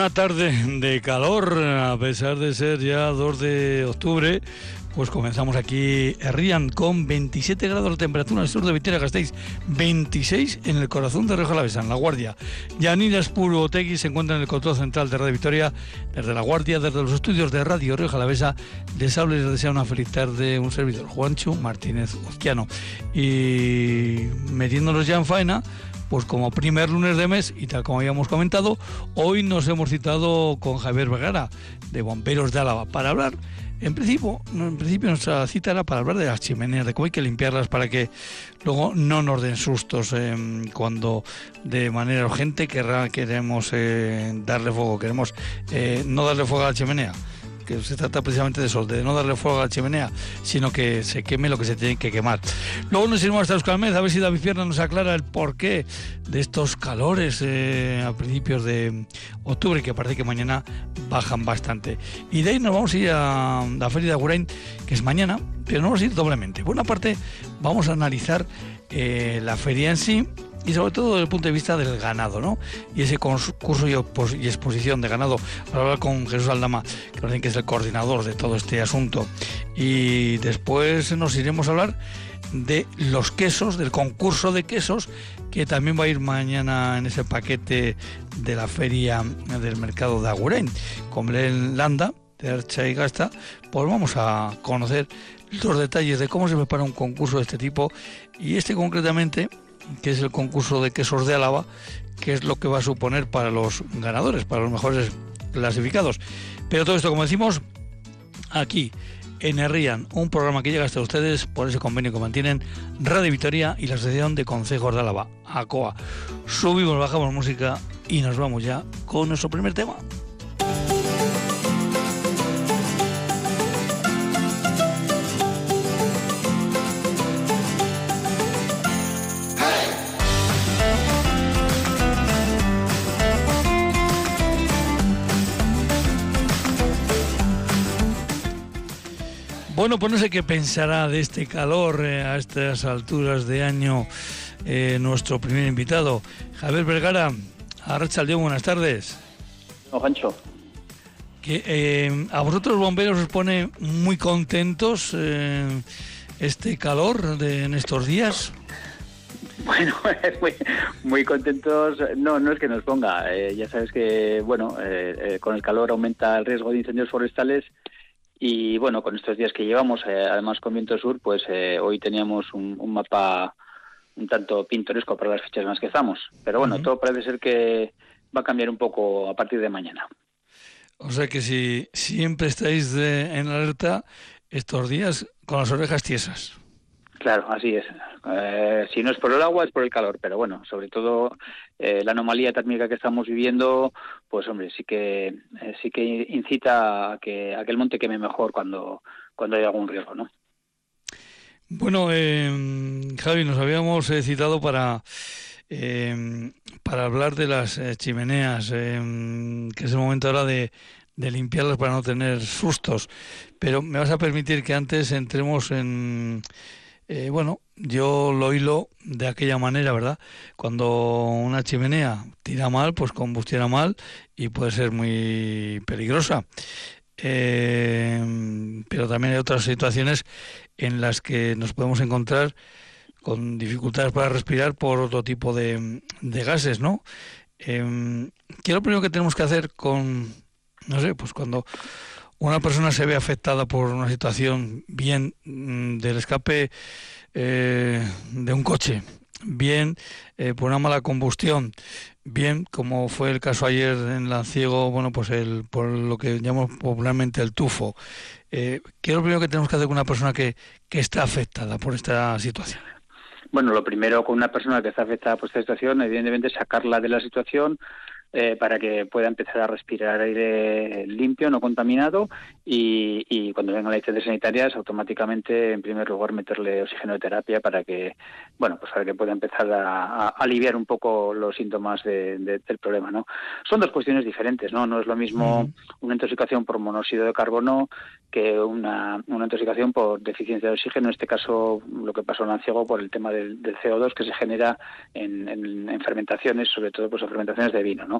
Una tarde de calor, a pesar de ser ya 2 de octubre, pues comenzamos aquí Rían con 27 grados de temperatura en el sur de Vitoria-Gasteiz, 26 en el corazón de Rioja Alavesa, en La Guardia. Yanina Espuro Otegui se encuentra en el control central de Radio Victoria, desde La Guardia, desde los estudios de Radio Rioja Alavesa. Les habla y les desea una feliz tarde un servidor, Juancho Martínez Ozquiano. Y metiéndonos ya en faena, pues como primer lunes de mes y tal como habíamos comentado, hoy nos hemos citado con Javier Vergara de Bomberos de Álava para hablar. En principio, en principio nuestra cita era para hablar de las chimeneas, de cómo hay que limpiarlas para que luego no nos den sustos eh, cuando de manera urgente queremos eh, darle fuego, queremos eh, no darle fuego a la chimenea que se trata precisamente de eso, de no darle fuego a la chimenea, sino que se queme lo que se tiene que quemar. Luego nos iremos hasta Euskalmez a ver si David Fierna nos aclara el porqué de estos calores eh, a principios de octubre, que parece que mañana bajan bastante. Y de ahí nos vamos a ir a la Feria de Agurain, que es mañana, pero nos vamos a ir doblemente. Por una parte, vamos a analizar eh, la feria en sí, y sobre todo desde el punto de vista del ganado, ¿no? Y ese curso y, exposición de ganado, para hablar con Jesús Aldama, que es el coordinador de todo este asunto. Y después nos iremos a hablar de los quesos, del concurso de quesos, que también va a ir mañana en ese paquete de la feria del mercado de Aguren, con el Landa, de Archa y Gasta, pues vamos a conocer los detalles de cómo se prepara un concurso de este tipo y este concretamente que es el concurso de quesos de Álava, que es lo que va a suponer para los ganadores, para los mejores clasificados. Pero todo esto, como decimos, aquí en Herrian, un programa que llega hasta ustedes por ese convenio que mantienen Radio Victoria y la Asociación de Consejos de Álava, ACOA. Subimos, bajamos música y nos vamos ya con nuestro primer tema. Bueno, pues no sé qué pensará de este calor eh, a estas alturas de año eh, nuestro primer invitado, Javier Vergara. Arracha León, buenas tardes. No, Pancho. Que, eh, a vosotros bomberos os pone muy contentos este calor de, en estos días. Bueno, muy, muy, contentos. No, no es que nos ponga. ya sabes que, bueno, con el calor aumenta el riesgo de incendios forestales y bueno, con estos días que llevamos, eh, además con Viento Sur, pues eh, hoy teníamos un, mapa un tanto pintoresco para las fechas en las que estamos. Pero bueno, todo parece ser que va a cambiar un poco a partir de mañana. O sea que si siempre estáis en alerta estos días con las orejas tiesas. Claro, así es. Eh, si no es por el agua, es por el calor. Pero bueno, sobre todo eh, la anomalía térmica que estamos viviendo, pues hombre, sí que eh, sí que incita a que, a que el monte queme mejor cuando, cuando hay algún riesgo, ¿no? Bueno, Javi, nos habíamos citado para para hablar de las chimeneas, que es el momento ahora de, de limpiarlas para no tener sustos. Pero me vas a permitir que antes entremos en eh, bueno, yo lo hilo de aquella manera, ¿verdad? Cuando una chimenea tira mal, pues combustiona mal y puede ser muy peligrosa. Eh, pero también hay otras situaciones en las que nos podemos encontrar con dificultades para respirar por otro tipo de, gases, ¿no? Eh, ¿Qué es lo primero que tenemos que hacer con, no sé, pues cuando una persona se ve afectada por una situación bien mm, del escape eh, de un coche, bien eh, por una mala combustión, bien como fue el caso ayer en Lanciego, bueno, pues el, por lo que llamamos popularmente el tufo. Eh, ¿Qué es lo primero que tenemos que hacer con una persona que, que está afectada por esta situación? Bueno, lo primero con una persona que está afectada por esta situación, evidentemente sacarla de la situación, eh, para que pueda empezar a respirar aire limpio, no contaminado y, cuando vengan las licencias sanitarias automáticamente en primer lugar meterle oxígeno de terapia para que bueno pues para que pueda empezar a, aliviar un poco los síntomas del problema no son dos cuestiones diferentes no no es lo mismo una intoxicación por monóxido de carbono que una, una intoxicación por deficiencia de oxígeno en este caso lo que pasó en Anciego por el tema del, CO2 que se genera en, en, en fermentaciones sobre todo pues en fermentaciones de vino no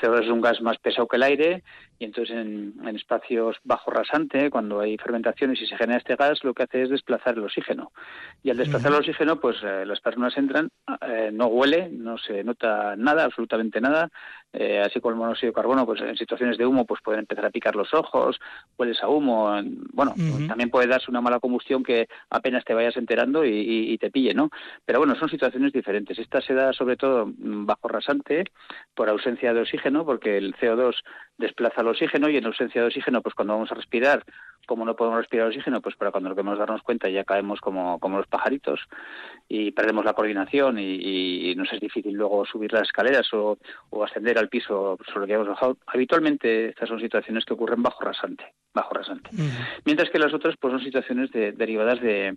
CO2 es un gas más pesado que el aire y entonces en, espacios bajo rasante, cuando hay fermentaciones y se genera este gas, lo que hace es desplazar el oxígeno. Y al desplazar el oxígeno, pues eh, las personas entran, eh, no huele, no se nota nada, absolutamente nada, eh, así como el monóxido de carbono, pues en situaciones de humo, pues pueden empezar a picar los ojos, hueles a humo, bueno, también puede darse una mala combustión que apenas te vayas enterando y, y, te pille, ¿no? Pero bueno, son situaciones diferentes. Esta se da sobre todo bajo rasante por ausencia de oxígeno, porque el CO2 desplaza el oxígeno y en ausencia de oxígeno, pues cuando vamos a respirar, como no podemos respirar oxígeno, pues para cuando lo queremos darnos cuenta ya caemos como, como los pajaritos y perdemos la coordinación y, nos es difícil luego subir las escaleras o, ascender al piso sobre el que hemos bajado. Habitualmente estas son situaciones que ocurren bajo rasante, bajo rasante. Mientras que las otras pues son situaciones derivadas de,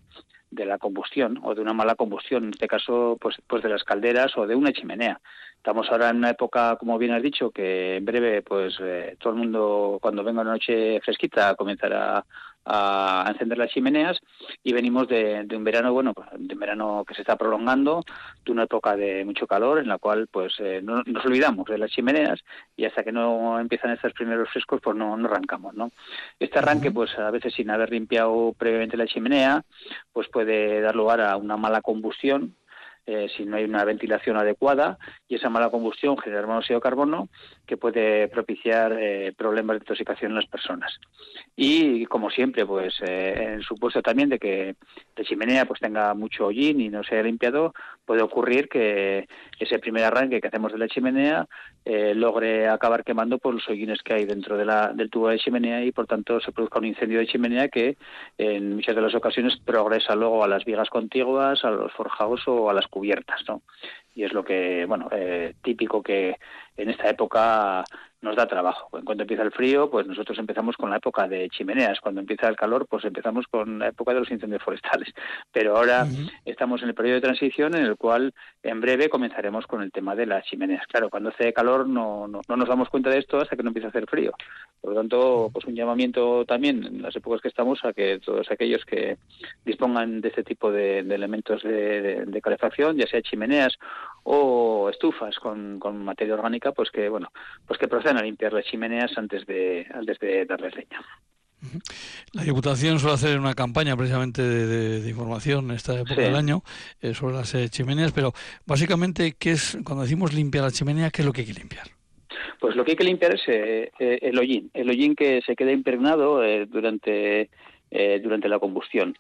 de la combustión o de una mala combustión, en este caso pues, pues de las calderas o de una chimenea. Estamos ahora en una época, como bien has dicho, que en breve pues eh, todo el mundo cuando venga una noche fresquita comenzará a encender las chimeneas y venimos de, un verano, bueno, pues, de un verano que se está prolongando, de una época de mucho calor en la cual pues eh, no, nos olvidamos de las chimeneas y hasta que no empiezan estos primeros frescos pues no, no arrancamos, ¿no? Este arranque pues a veces sin haber limpiado previamente la chimenea pues puede dar lugar a una mala combustión eh, si no hay una ventilación adecuada y esa mala combustión genera monóxido de carbono que puede propiciar eh, problemas de intoxicación en las personas. Y como siempre, pues eh, en supuesto también de que la chimenea pues tenga mucho hollín y no sea limpiado, puede ocurrir que ese primer arranque que hacemos de la chimenea logre acabar quemando por los hollines que hay dentro del tubo de chimenea y por tanto se produzca un incendio de chimenea que en muchas de las ocasiones progresa luego a las vigas contiguas, a los forjados o a las cubiertas, ¿no? Y es lo que, bueno, eh, típico que en esta época nos da trabajo. En cuanto empieza el frío, pues nosotros empezamos con la época de chimeneas. Cuando empieza el calor, pues empezamos con la época de los incendios forestales. Pero ahora estamos en el periodo de transición en el cual en breve comenzaremos con el tema de las chimeneas. Claro, cuando hace calor no, no, nos damos cuenta de esto hasta que no empieza a hacer frío. Por lo tanto, pues un llamamiento también en las épocas que estamos a que todos aquellos que dispongan de este tipo de, elementos de, calefacción, ya sea chimeneas o estufas con, con materia orgánica, pues que bueno, pues que procedan a limpiar las chimeneas antes de, antes de darles leña. La Diputación suele hacer una campaña precisamente de, información en esta época del año eh, sobre las eh, chimeneas, pero básicamente, ¿qué es cuando decimos limpiar la chimenea, qué es lo que hay que limpiar? Pues lo que hay que limpiar es eh, el hollín, el hollín que se queda impregnado durante, durante la combustión.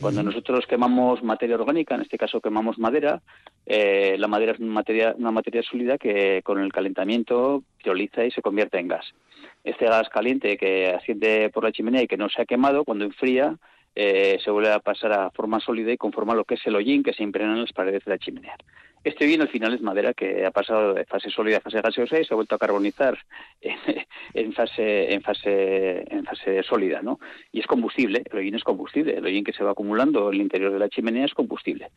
Cuando nosotros quemamos materia orgánica, en este caso quemamos madera, la madera es una materia, una materia sólida que con el calentamiento piroliza y se convierte en gas este gas caliente que asciende por la chimenea y que no se ha quemado, cuando enfría, eh, se vuelve a pasar a forma sólida y conforma lo que es el hollín que se impregna en las paredes de la chimenea. Este hollín al final es madera que ha pasado de fase sólida a fase gaseosa y se ha vuelto a carbonizar en, fase en fase en fase sólida, ¿no? Y es combustible, el hollín es combustible, el hollín que se va acumulando en el interior de la chimenea es combustible.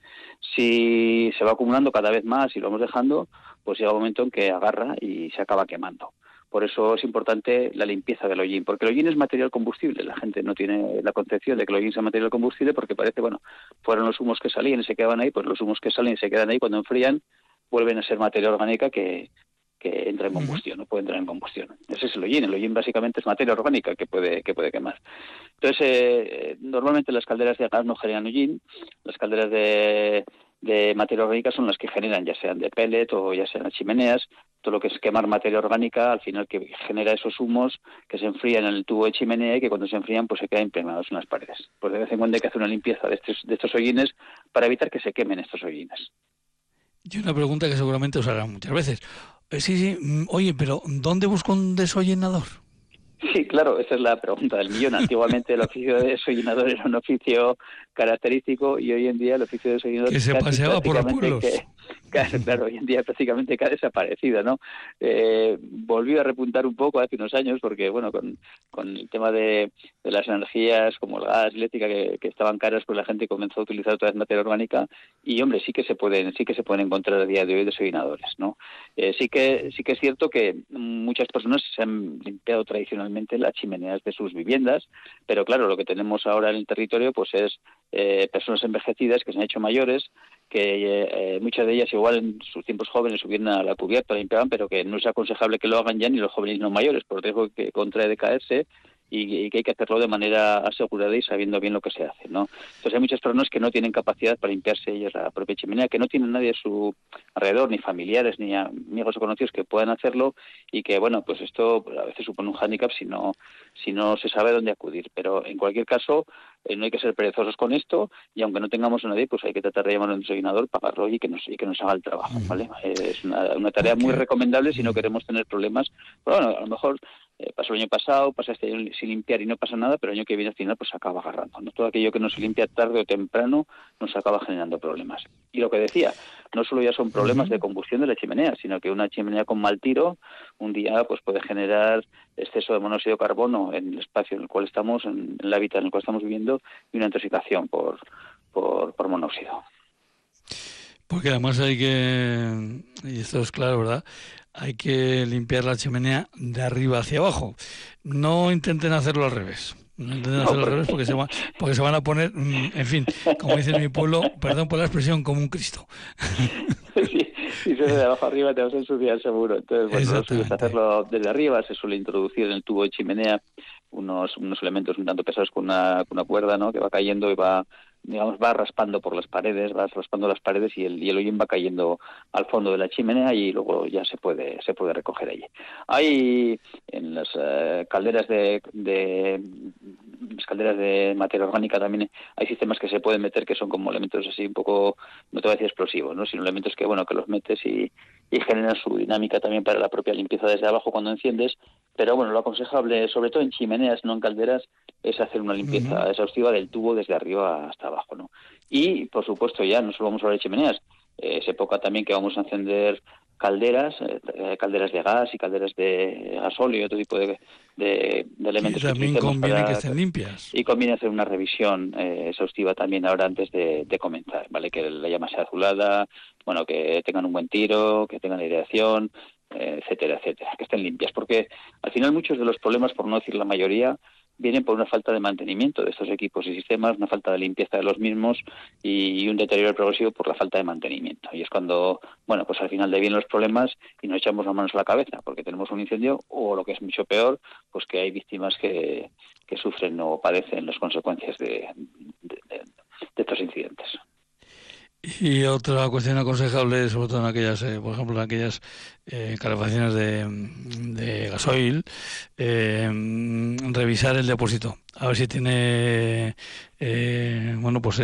Si se va acumulando cada vez más y lo vamos dejando, pues llega un momento en que agarra y se acaba quemando. Por eso es importante la limpieza del hollín, porque el hollín es material combustible. La gente no tiene la concepción de que el hollín sea material combustible porque parece, bueno, fueron los humos que salían y se quedaban ahí, pues los humos que salen y se quedan ahí cuando enfrían vuelven a ser materia orgánica que, entra en combustión, no puede entrar en combustión. Ese es el hollín. El hollín básicamente es materia orgánica que puede, que puede quemar. Entonces, eh, normalmente las calderas de gas no generan hollín. Las calderas de, de materia orgánica son las que generan, ya sean de pellet o ya sean chimeneas, todo lo que es quemar materia orgánica, al final que genera esos humos que se enfrían en el tubo de chimenea y que cuando se enfrían pues se quedan impregnados en las paredes. Pues de vez en cuando hay que hacer una limpieza de estos, de estos hollines para evitar que se quemen estos hollines. Y una pregunta que seguramente os harán muchas veces. Eh, sí, sí, mm, oye, pero ¿dónde busco un desollinador? Sí, claro, esa es la pregunta del millón. Antiguamente el oficio de desollinador era un oficio característico y hoy en día el oficio de desollinador... Que se paseaba por los pueblos. claro, hoy en día prácticamente que ha desaparecido, ¿no? Eh, volvió a repuntar un poco hace unos años porque, bueno, con, el tema de, las energías como el gas, eléctrica, que, estaban caras, pues la gente comenzó a utilizar otra vez materia orgánica y, hombre, sí que se pueden, sí que se pueden encontrar a día de hoy desollinadores, ¿no? Eh, sí que sí que es cierto que muchas personas se han limpiado tradicionalmente las chimeneas de sus viviendas, pero claro, lo que tenemos ahora en el territorio, pues es eh, personas envejecidas que se han hecho mayores, que eh, muchas de ellas igual en sus tiempos jóvenes subieron a la cubierta, limpiaban, pero que no es aconsejable que lo hagan ya ni los jóvenes los mayores, por riesgo que contrae de caerse y, que hay que hacerlo de manera asegurada y sabiendo bien lo que se hace, ¿no? Entonces hay muchas personas que no tienen capacidad para limpiarse ellas la propia chimenea, que no tienen nadie a su alrededor, ni familiares, ni amigos o conocidos que puedan hacerlo y que, bueno, pues esto a veces supone un hándicap si no, si no se sabe dónde acudir. Pero en cualquier caso, eh, no hay que ser perezosos con esto y aunque no tengamos a nadie, pues hay que tratar de llamar a un desayunador, pagarlo y que nos, y que nos haga el trabajo, ¿vale? Es una, una tarea muy recomendable si no queremos tener problemas. bueno, a lo mejor eh, pasó el año pasado, pasa este año sin limpiar y no pasa nada, pero el año que viene al final pues acaba agarrando. ¿no? Todo aquello que no se limpia tarde o temprano nos acaba generando problemas. Y lo que decía, no solo ya son problemas de combustión de la chimenea, sino que una chimenea con mal tiro un día pues puede generar exceso de monóxido de carbono en el espacio en el cual estamos, en el hábitat en el cual estamos viviendo y una intoxicación por, por, por monóxido. Porque además hay que, y esto es claro, ¿verdad? hay que limpiar la chimenea de arriba hacia abajo. No intenten hacerlo al revés. No intenten hacerlo al revés porque se, porque se van a poner, mm, en fin, como dice en mi pueblo, perdón por la expresión, como un Cristo. si se de abajo arriba te vas a ensuciar seguro. Entonces, bueno, sueles hacerlo desde arriba, se suele introducir en el tubo de chimenea unos, unos elementos un tanto pesados con una, con una cuerda, ¿no? Que va cayendo y va digamos, va raspando por las paredes, va raspando las paredes y el, y hollín va cayendo al fondo de la chimenea y luego ya se puede, se puede recoger allí. Hay en las eh, calderas de, de las calderas de materia orgánica también hay sistemas que se pueden meter que son como elementos así un poco, no te voy a decir explosivos, ¿no? sino elementos que bueno que los metes y, y generan su dinámica también para la propia limpieza desde abajo cuando enciendes, pero bueno, lo aconsejable, sobre todo en chimeneas, no en calderas, es hacer una limpieza exhaustiva del tubo desde arriba hasta abajo, ¿no? Y, por supuesto, ya no solo vamos a hablar de chimeneas, eh, es época también que vamos a encender calderas, eh, eh, calderas de gas y calderas de gasóleo y otro tipo de, de, elementos. Y también conviene que estén limpias. Y conviene hacer una revisión exhaustiva también ahora antes de, comenzar, ¿vale? Que la llama sea azulada, bueno, que tengan un buen tiro, que tengan aireación, etcétera, etcétera, que estén limpias, porque al final muchos de los problemas, por no decir la mayoría, vienen por una falta de mantenimiento de estos equipos y sistemas, una falta de limpieza de los mismos y un deterioro progresivo por la falta de mantenimiento. Y es cuando, bueno, pues al final de vienen los problemas y nos echamos las manos a la cabeza porque tenemos un incendio o lo que es mucho peor, pues que hay víctimas que, sufren o padecen las consecuencias de estos incidentes. Y otra cuestión aconsejable, sobre todo en aquellas, eh, por ejemplo, en aquellas eh, calefacciones de, de gasoil, eh, revisar el depósito, a ver si tiene, eh, bueno, pues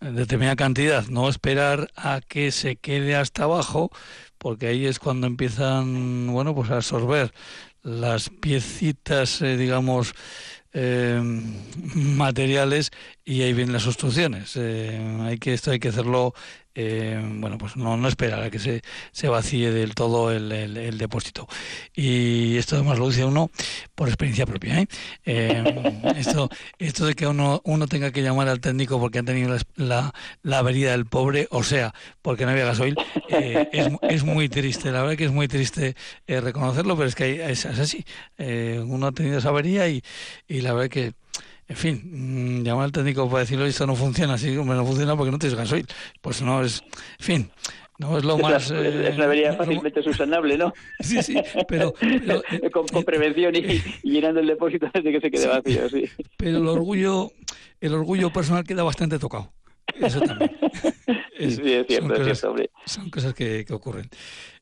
determinada cantidad, no esperar a que se quede hasta abajo, porque ahí es cuando empiezan, bueno, pues a absorber las piecitas, digamos, eh, materiales y ahí vienen las obstrucciones. Eh, hay que esto hay que hacerlo eh, bueno, pues no, no esperar a que se, se vacíe del todo el, el, depósito. Y esto además lo dice uno por experiencia propia. ¿eh? eh esto, esto de que uno, uno tenga que llamar al técnico porque han tenido la, la, avería del pobre, o sea, porque no había gasoil, eh, es, es, muy triste. La verdad que es muy triste reconocerlo, pero es que es, es así. uno ha tenido esa avería y, y la verdad que en fin, mm, llamar al técnico para decirle esto no funciona, así, hombre, no funciona porque no tienes gasoil. Pues no es, en fin, no es lo más... es una avería fácilmente subsanable, ¿no? Sí, sí, pero... Eh, con, prevención y, llenando el depósito antes de que se quede vacío, sí. Pero el orgullo, el orgullo personal queda bastante tocado. Eso también. sí, es cierto, es cierto, hombre. Son cosas que, que ocurren.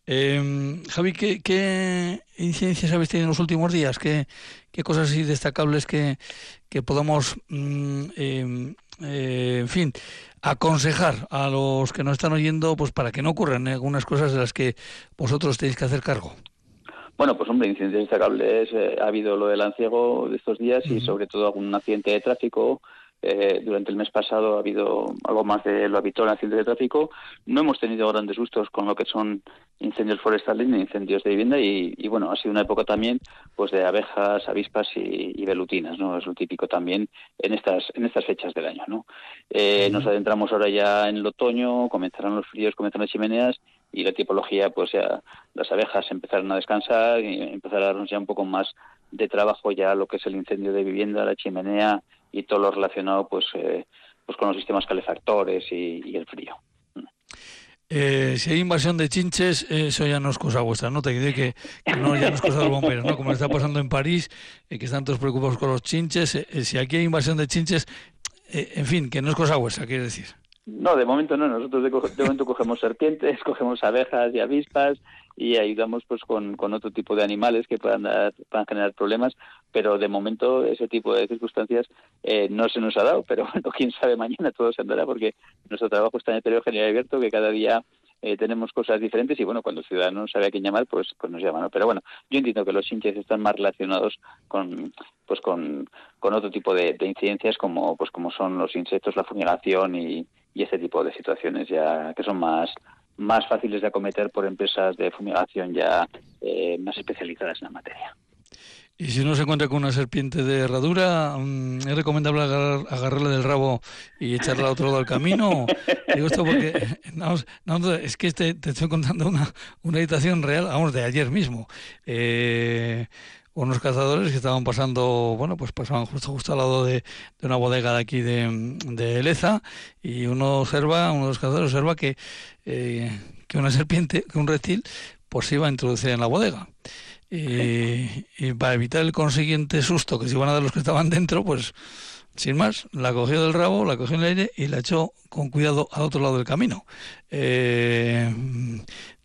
Eh, Javi, ¿qué, ¿qué, incidencias habéis tenido en los últimos días? ¿Qué, qué cosas así destacables que, que podamos, mm, em, eh, en fin, aconsejar a los que nos están oyendo pues para que no ocurran algunas cosas de las que vosotros tenéis que hacer cargo? Bueno, pues hombre, incidencias destacables. Eh, ha habido lo del anciego de estos días y sobre todo algún accidente de tráfico eh, durante el mes pasado ha habido algo más de lo habitual en accidentes de tráfico. No hemos tenido grandes sustos con lo que son incendios forestales ni incendios de vivienda y, bueno, ha sido una época también pues de abejas, avispas y, velutinas, ¿no? Es lo típico también en estas en estas fechas del año, ¿no? Eh, nos adentramos ahora ya en el otoño, comenzarán los fríos, comenzarán las chimeneas y la tipología, pues ya las abejas empezaron a descansar y empezar a darnos ya un poco más de trabajo ya lo que es el incendio de vivienda, la chimenea y todo lo relacionado pues eh, pues con los sistemas calefactores y, el frío. Eh, si hay invasión de chinches, eso ya no es cosa vuestra, ¿no? Te diré que, no, ya no es cosa de los bomberos, ¿no? Como está pasando en París, que están todos preocupados con los chinches. si aquí hay invasión de chinches, en fin, que no es cosa vuestra, quiere decir. No, de momento no. Nosotros de, momento cogemos serpientes, cogemos abejas y avispas y ayudamos pues con, con otro tipo de animales que puedan, dar, puedan generar problemas, pero de momento ese tipo de circunstancias eh, no se nos ha dado, pero bueno, quién sabe mañana todo se andará porque nuestro trabajo está en el periodo general abierto que cada día eh, tenemos cosas diferentes y bueno, cuando el ciudadano no sabe a quién llamar, pues pues nos llaman. Pero bueno, yo entiendo que los hinches están más relacionados con pues con, con otro tipo de, de incidencias como pues como son los insectos, la fumigación y, y ese tipo de situaciones ya que son más más fáciles de acometer por empresas de fumigación ya eh, más especializadas en la materia. Y si uno se encuentra con una serpiente de herradura, mm, ¿es recomendable agarrar, agarrarla del rabo y echarla al otro lado del camino? Digo esto porque es que este, te estoy contando una, una habitación real, vamos, de ayer mismo. Eh, unos cazadores que estaban pasando, bueno, pues pasaban justo justo al lado de, una bodega de aquí de, de, y uno observa, uno de los cazadores observa que, eh, que una serpiente, que un reptil, pues se iba a introducir en la bodega. Y, y para evitar el consiguiente susto que se iban a dar los que estaban dentro, pues sin más, la cogió del rabo, la cogió en el aire y la echó con cuidado al otro lado del camino. Eh,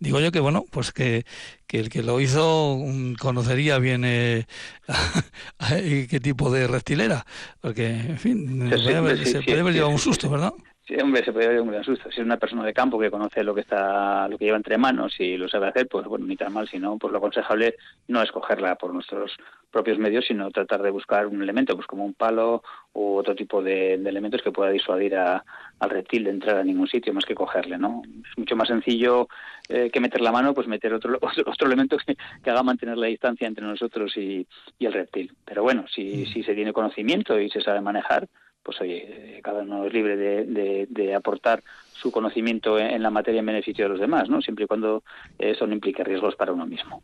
digo yo que, bueno, pues que, que el que lo hizo mm, conocería bien eh, qué tipo de reptil era, porque, en fin, se, puede haber, llevado un susto, ¿verdad? Sí, hombre, se puede llevar un gran susto. Si es una persona de campo que conoce lo que está, lo que lleva entre manos y lo sabe hacer, pues bueno, ni tan mal. Si no, pues lo aconsejable no es cogerla por nuestros propios medios, sino tratar de buscar un elemento, pues como un palo u otro tipo de, elementos que pueda disuadir a, al reptil de entrar a ningún sitio más que cogerle, ¿no? Es mucho más sencillo eh, que meter la mano, pues meter otro otro elemento que, haga mantener la distancia entre nosotros y, el reptil. Pero bueno, si, mm. si se tiene conocimiento y se sabe manejar, pues oye, cada uno es libre de, aportar su conocimiento en, la materia en beneficio de los demás, ¿no? Siempre y cuando eso no implique riesgos para uno mismo.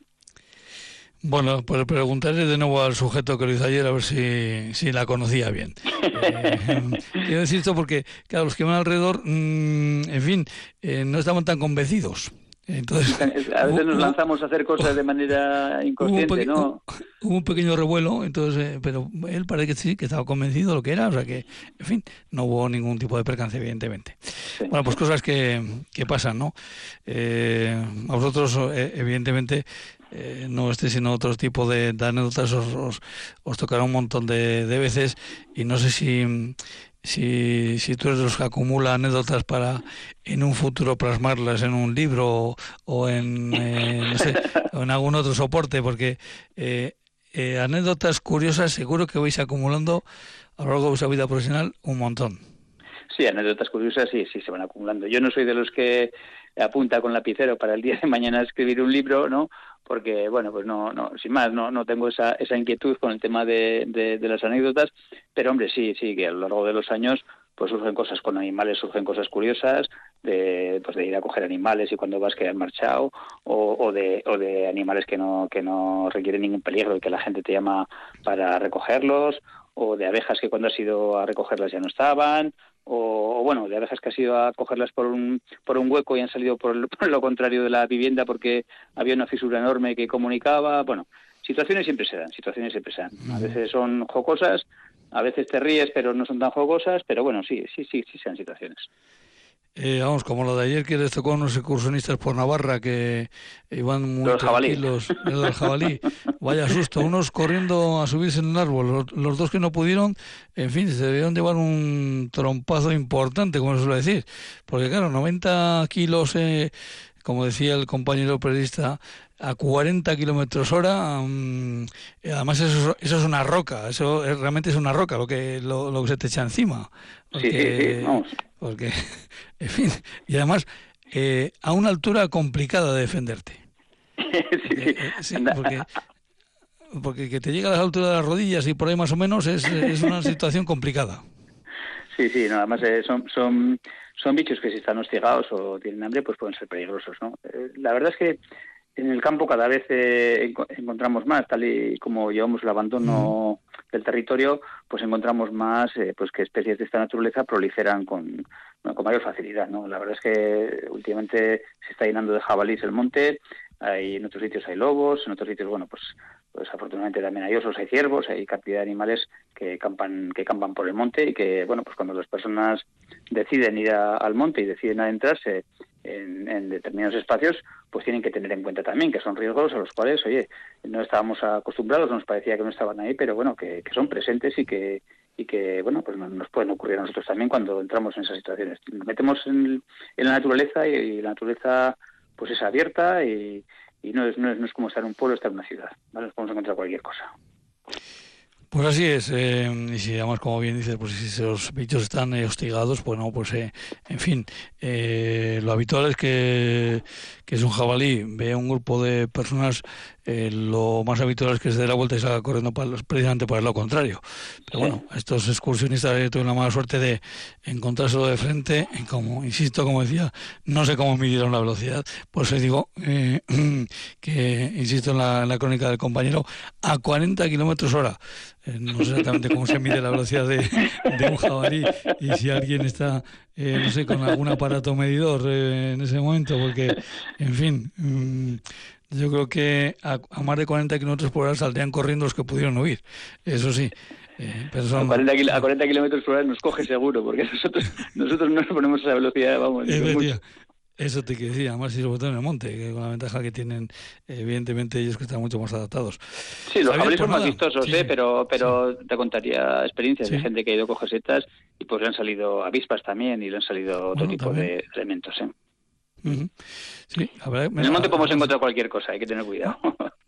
Bueno, pues preguntaré de nuevo al sujeto que lo hizo ayer a ver si, si la conocía bien. eh, quiero decir esto porque, claro, los que van alrededor, mm, en fin, eh, no estaban tan convencidos. Entonces, a veces nos lanzamos a hacer cosas de manera inconsciente, ¿no? Hubo un pequeño revuelo, entonces, eh, pero él parece que sí, que estaba convencido de lo que era, o sea que, en fin, no hubo ningún tipo de percance, evidentemente. Bueno, pues cosas que, que pasan, ¿no? Eh, a vosotros, eh, evidentemente, eh, no este sino otro tipo de, anécdotas os, os, os, tocará un montón de, de veces y no sé si si, si tú eres de los que acumula anécdotas para en un futuro plasmarlas en un libro o, en, eh, en algún otro soporte, porque eh, eh, anécdotas curiosas seguro que vais acumulando a lo largo de vuestra vida profesional un montón. Sí, anécdotas curiosas sí, sí se van acumulando. Yo no soy de los que apunta con lapicero para el día de mañana escribir un libro, ¿no? porque bueno pues no no sin más no no tengo esa esa inquietud con el tema de, de, las anécdotas pero hombre sí sí que a lo largo de los años pues surgen cosas con animales surgen cosas curiosas de pues de ir a coger animales y cuando vas que han marchado o, o de o de animales que no que no requieren ningún peligro y que la gente te llama para recogerlos o de abejas que cuando has ido a recogerlas ya no estaban o, bueno, de abejas que has ido a cogerlas por un, por un hueco y han salido por, lo contrario de la vivienda porque había una fisura enorme que comunicaba. Bueno, situaciones siempre se dan, situaciones siempre se dan. A veces son jocosas, a veces te ríes, pero no son tan jocosas, pero bueno, sí, sí, sí, sí sean situaciones. Eh, vamos, como lo de ayer que les tocó a unos excursionistas por Navarra que iban muy los tranquilos, el jabalí. Vaya susto, unos corriendo a subirse en un árbol, los, dos que no pudieron, en fin, se debieron llevar un trompazo importante, como se suele decir, porque claro, 90 kilos, eh, como decía el compañero periodista, a 40 kilómetros hora, mm, además eso, eso, es una roca, eso realmente es una roca lo que, lo, lo que se te echa encima. sí, sí, vamos porque, en fin, y además eh, a una altura complicada de defenderte. sí, eh, porque, porque que te llega a la altura de las rodillas y por ahí más o menos es, es una situación complicada. Sí, sí, nada más eh, son, son, son bichos que si están hostigados o tienen hambre, pues pueden ser peligrosos, ¿no? la verdad es que en el campo cada vez encontramos más, tal y como llevamos el abandono del territorio, pues encontramos más eh, pues que especies de esta naturaleza proliferan con, con mayor facilidad. ¿no? La verdad es que últimamente se está llenando de jabalíes el monte, hay, en otros sitios hay lobos, en otros sitios, bueno, pues, pues afortunadamente también hay osos, hay ciervos, hay cantidad de animales que campan, que campan por el monte y que, bueno, pues cuando las personas deciden ir al monte y deciden adentrarse en, determinados espacios, pues tienen que tener en cuenta también que son riesgos a los cuales, oye, no estábamos acostumbrados, nos parecía que no estaban ahí, pero bueno, que, son presentes y que y que bueno pues nos pueden ocurrir a nosotros también cuando entramos en esas situaciones. Nos metemos en, la naturaleza y, la naturaleza pues es abierta y, no, es, no, es, como estar en un pueblo estar en una ciudad ¿vale? nos podemos encontrar cualquier cosa pues así es, eh, y si además, como bien dices, pues si los bichos están eh, hostigados, pues no, pues eh, en fin, lo habitual es que, que es un jabalí, ve un grupo de personas eh, lo más habitual es que se dé la vuelta y salga corriendo para, precisamente para lo contrario. Pero bueno, estos excursionistas eh, tuvieron la mala suerte de encontrárselo de frente, y como, insisto, como decía, no sé cómo midieron la velocidad, por eso digo eh, que, insisto en la, crónica del compañero, a 40 kilómetros hora. no sé exactamente cómo se mide la velocidad de, un jabalí y si alguien está, no sé, con algún aparato medidor en ese momento, porque, en fin, mm, yo creo que a, más de 40 kilómetros por hora saldrían corriendo los que pudieron huir. Eso sí. Eh, a, 40 kilómetros por hora nos coge seguro, porque nosotros nosotros no nos ponemos a esa velocidad, vamos. Eso te quiero decir, además y sobre todo en el monte, que con la ventaja que tienen, evidentemente ellos que están mucho más adaptados. Sí, los jabalíes son pues más vistosos, ¿eh? pero pero te contaría experiencias de gente que ha ido a coger setas y pues le han salido avispas también y le han salido otro tipo de elementos. ¿eh? Sí, en el monte podemos encontrar cualquier cosa, hay que tener cuidado.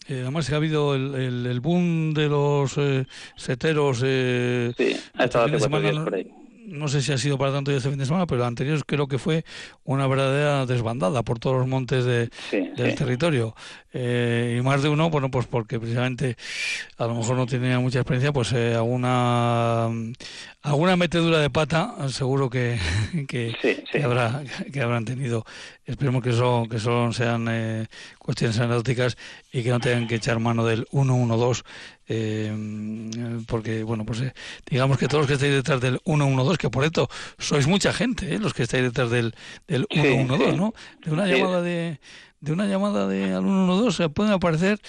Eh, además, ha habido el, el, boom de los eh, seteros. Eh, sí, ha estado hace cuatro días por ahí no sé si ha sido para tanto este fin de semana, pero el anterior creo que fue una verdadera desbandada por todos los montes de, del territorio. Eh, y más de uno, bueno, pues porque precisamente a lo mejor no tenía mucha experiencia, pues eh, alguna alguna metedura de pata seguro que, que, habrá que habrán tenido. Esperemos que eso que solo sean eh, cuestiones anecdóticas y que no tengan que echar mano del 112 eh, porque bueno pues eh, digamos que todos los que estáis detrás del 112 que por esto sois mucha gente eh, los que estáis detrás del, del 112 ¿no? de una llamada de de una llamada de al 112 pueden aparecer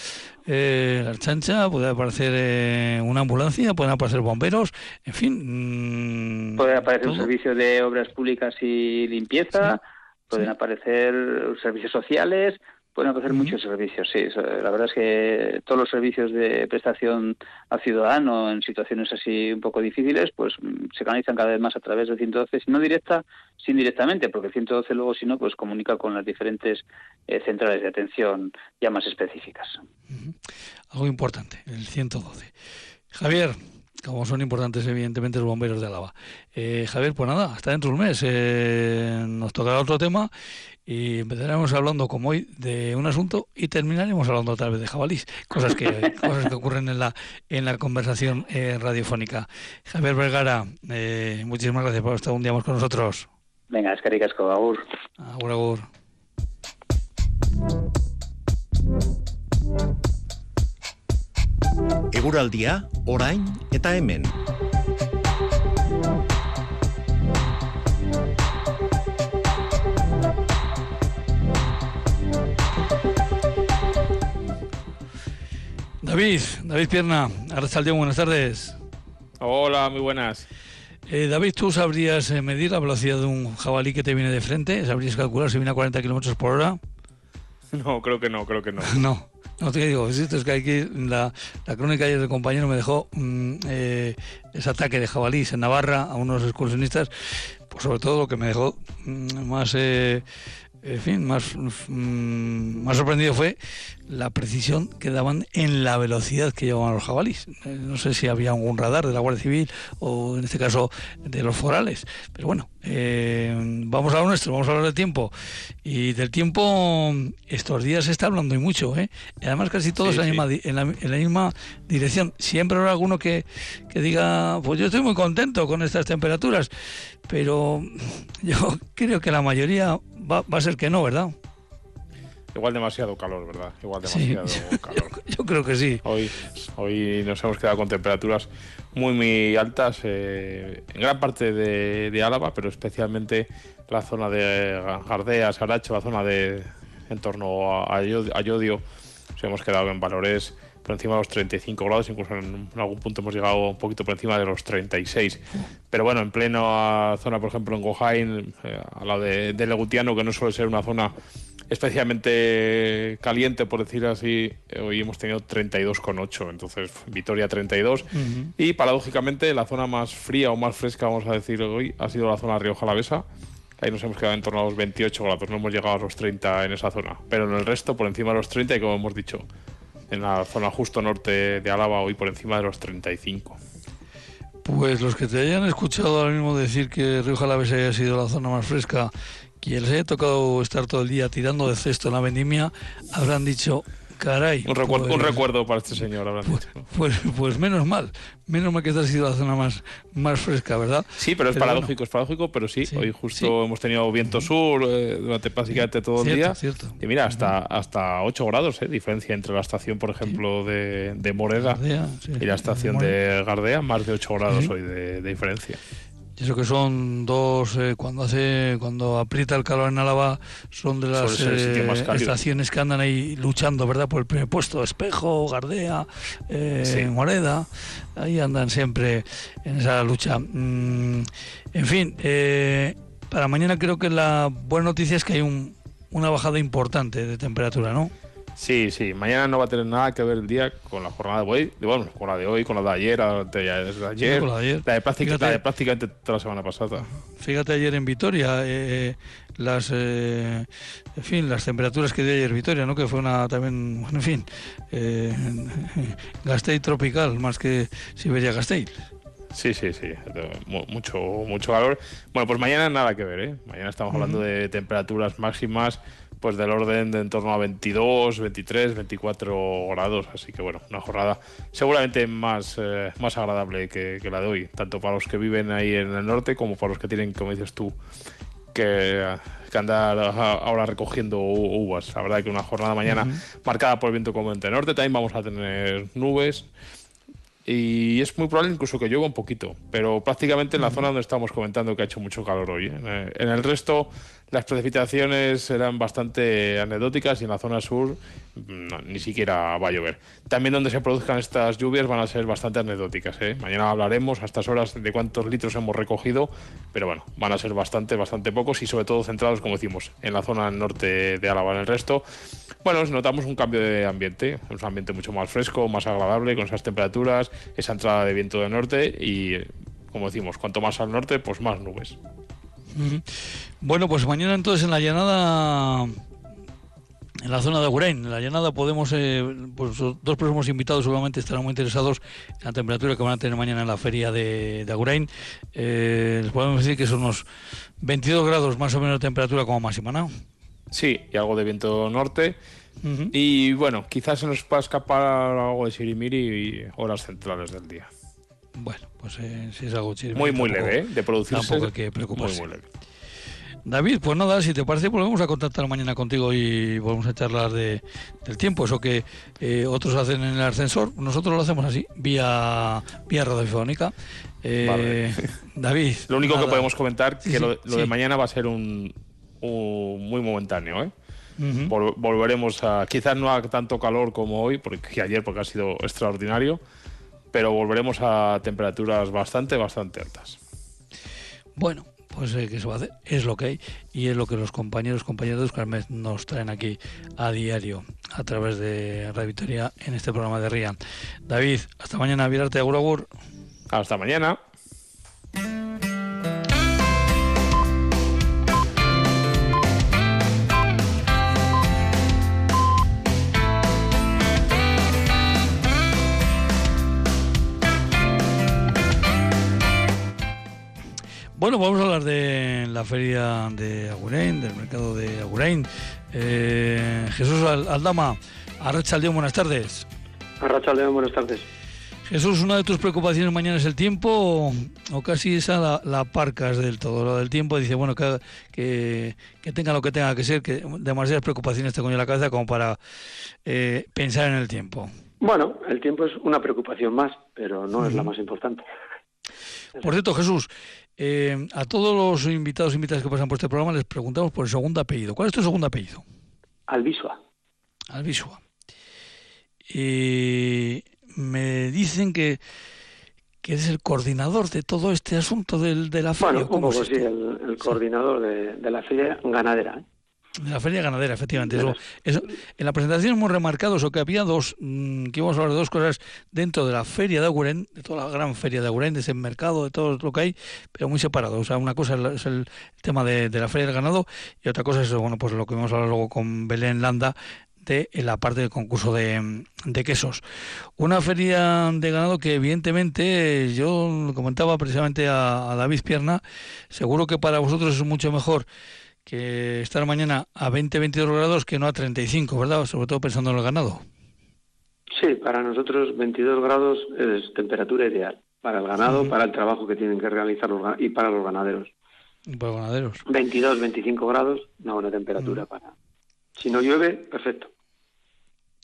eh, la chancha, puede aparecer eh, una ambulancia, pueden aparecer bomberos, en fin. Mm, puede aparecer un servicio de obras públicas y limpieza, pueden aparecer servicios sociales, Pueden ofrecer muchos servicios, sí. La verdad es que todos los servicios de prestación al ciudadano en situaciones así un poco difíciles, pues mm, se canalizan cada vez más a través del 112, si no directa, sin directamente, porque el 112 luego, si no, pues comunica con las diferentes eh, centrales de atención ya más específicas. Algo importante, el 112. Javier, como son importantes evidentemente los bomberos de Álava. Eh, Javier, pues nada, hasta dentro de un mes eh, nos tocará otro tema y empezaremos hablando como hoy de un asunto y terminaremos hablando otra vez de jabalís, cosas que cosas que ocurren en la en la conversación eh, radiofónica. Javier Vergara, eh, muchísimas gracias por estar un día más con nosotros. Venga, es caricasco, agur. Agur, agur. Eguraldia, orain eta hemen. David, David Pierna, Arrachaldeón, buenas tardes. Hola, muy buenas. Eh, David, ¿tú sabrías eh, medir la velocidad de un jabalí que te viene de frente? ¿Sabrías calcular si viene a 40 kilómetros por hora? No, creo que no, creo que no. no, no te digo, es que aquí la, la crónica ayer del compañero me dejó mm, eh, ese ataque de jabalís en Navarra a unos excursionistas, pues sobre todo lo que me dejó mm, más en fin, más, mm, más sorprendido fue la precisión que daban en la velocidad que llevaban los jabalíes. Eh, no sé si había algún radar de la Guardia Civil o en este caso de los forales, pero bueno, eh, vamos a lo nuestro, vamos a hablar del tiempo. Y del tiempo estos días se está hablando y mucho, ¿eh? Y además casi todos en, la misma, en, la, misma dirección. Siempre habrá alguno que, que diga, pues yo estoy muy contento con estas temperaturas, pero yo creo que la mayoría va, va a ser que no, ¿verdad? Igual demasiado calor, ¿verdad? Igual Sí, demasiado calor. Yo, creo que sí. Hoy, hoy nos hemos quedado con temperaturas muy, muy altas eh, en gran parte de, de Álava, pero especialmente la zona de Gardea, Saracho, la zona de en torno a, a nos hemos quedado en valores por encima de los 35 grados, incluso en, algún punto hemos llegado un poquito por encima de los 36. Pero bueno, en pleno zona, por ejemplo, en Gojain, eh, a la de, de Legutiano, que no suele ser una zona especialmente caliente, por decir así, eh, hoy hemos tenido 32,8, entonces Vitoria 32. Y paradójicamente la zona más fría o más fresca, vamos a decir hoy, ha sido la zona Rioja Alavesa. Ahí nos hemos quedado en torno a los 28 grados, no hemos llegado a los 30 en esa zona. Pero en el resto, por encima de los 30, y como hemos dicho, en la zona justo norte de Álava, hoy por encima de los 35. Pues los que te hayan escuchado ahora mismo decir que Río Jalavesa haya sido la zona más fresca, que les haya tocado estar todo el día tirando de cesto en la vendimia, habrán dicho, caray. Un, recuerdo, pues, un recuerdo para este señor, habrán Pues, dicho. pues, pues menos mal, menos mal que esta ha sido la zona más, más fresca, ¿verdad? Sí, pero es Pero paradójico, es paradójico, pero sí, Sí, hoy justo sí. hemos tenido viento sur eh, durante prácticamente todo el día. cierto. Y mira, hasta, hasta 8 grados, eh, diferencia entre la estación, por ejemplo, de, de Moreda Gardea, y la estación de Gardea, más de 8 grados hoy de, de diferencia. Y eso que son dos, eh, cuando hace, cuando aprieta el calor en Álava, son de las eh, estaciones que andan ahí luchando, ¿verdad? Por el primer puesto, Espejo, Gardea, eh, Sí. Moreda, ahí andan siempre en esa lucha. Mm, en fin, eh, para mañana creo que la buena noticia es que hay un, una bajada importante de temperatura, ¿no? Sí, sí, mañana no va a tener nada que ver el día con la jornada de hoy, bueno, con la de hoy, con la de ayer, la de, ayer, la de ayer. la de, práctica- Fíjate. la de prácticamente toda la semana pasada. Fíjate ayer en Vitoria, eh, las, eh, en fin, las temperaturas que dio ayer Vitoria, ¿no? Que fue una también, en fin, eh, Gasteiz tropical más que Siberia Gasteiz. Sí, sí, sí. Mu- Mucho, mucho calor. Bueno, pues mañana nada que ver, ¿eh? Mañana estamos hablando de temperaturas máximas pues del orden de en torno a 22, 23, 24 grados. Así que bueno, una jornada seguramente más, eh, más agradable que, que la de hoy, tanto para los que viven ahí en el norte como para los que tienen, como dices tú, que, que andar ahora recogiendo uvas. La verdad que una jornada mañana marcada por el viento componente norte. También vamos a tener nubes. Y es muy probable incluso que llueva un poquito, pero prácticamente en la zona donde estamos comentando que ha hecho mucho calor hoy. ¿eh? En el resto, las precipitaciones eran bastante anecdóticas y en la zona sur ni siquiera va a llover. También donde se produzcan estas lluvias van a ser bastante anecdóticas. ¿eh? Mañana hablaremos a estas horas de cuántos litros hemos recogido, pero bueno, van a ser bastante, bastante pocos y sobre todo centrados, como decimos, en la zona norte de Álava. En el resto, bueno, notamos un cambio de ambiente, un ambiente mucho más fresco, más agradable, con esas temperaturas, esa entrada de viento del norte y, como decimos, cuanto más al norte, pues más nubes. Bueno, pues mañana entonces en la llanada, en la zona de Agurain, en la llanada podemos, eh, pues los dos próximos invitados seguramente estarán muy interesados en la temperatura que van a tener mañana en la feria de, de Agurain. Eh, les podemos decir que son unos 22 grados más o menos de temperatura como máxima, ¿no? Sí, y algo de viento norte. Y bueno, quizás se nos pueda escapar algo de Sirimiri y horas centrales del día. Bueno, pues eh, si es algo chido. Muy, muy leve, ¿eh? De producirse. tampoco hay que preocuparse. Muy, muy leve. David, pues nada, si te parece, volvemos a contactar mañana contigo y volvemos a charlar de, del tiempo. Eso que eh, otros hacen en el ascensor, nosotros lo hacemos así, vía, vía radiofónica. Eh, Vale. David. Lo único que podemos comentar Sí, que sí, lo, lo sí. de mañana va a ser un, un- muy momentáneo, ¿eh? Vol- volveremos a quizás no a tanto calor como hoy, porque ayer porque ha sido extraordinario, pero volveremos a temperaturas bastante, bastante altas. Bueno, pues eh, ¿qué se va a hacer? Es lo que hay y es lo que los compañeros, compañeros de Euskalmet nos traen aquí a diario a través de Radio Victoria en este programa de RIA. David, hasta mañana, virarte agur agur. Hasta mañana. Bueno, vamos a hablar de la feria de Agurain, del mercado de Agurain. Eh, Jesús Al- Aldama, Arracha León, buenas tardes. Arracha León, buenas tardes. Jesús, ¿una de tus preocupaciones mañana es el tiempo o, casi esa la, la, parcas del todo? Lo del tiempo dice, bueno, que, que, tenga lo que tenga que ser, que demasiadas preocupaciones te coño en la cabeza como para eh, pensar en el tiempo. Bueno, el tiempo es una preocupación más, pero no es la más importante. Por cierto, Jesús, eh, a todos los invitados e invitadas que pasan por este programa les preguntamos por el segundo apellido. ¿Cuál es tu segundo apellido? Albisua. Albisua. Y me dicen que, que es el coordinador de todo este asunto del, de la feria. Bueno, un poco sí, el, coordinador de, de, la feria ganadera. ¿eh? La feria ganadera, efectivamente. Eso, en la presentación hemos remarcado eso, que había dos, mm, que íbamos a hablar de dos cosas dentro de la feria de Aguren, de toda la gran feria de Aguren, de ese mercado, de todo lo que hay, pero muy separado. O sea, una cosa es el, tema de, la feria del ganado y otra cosa es, bueno, pues lo que vamos a hablar luego con Belén Landa, de la parte del concurso de, de, quesos. Una feria de ganado que evidentemente yo comentaba precisamente a, a David Pierna, seguro que para vosotros es mucho mejor que estar mañana a 20-22 grados que no a 35, ¿verdad? Sobre todo pensando en el ganado. Sí, para nosotros 22 grados es temperatura ideal para el ganado, para el trabajo que tienen que realizar los, y para los ganaderos. Para los ganaderos. 22, 25 grados, una buena temperatura para. Si no llueve, perfecto.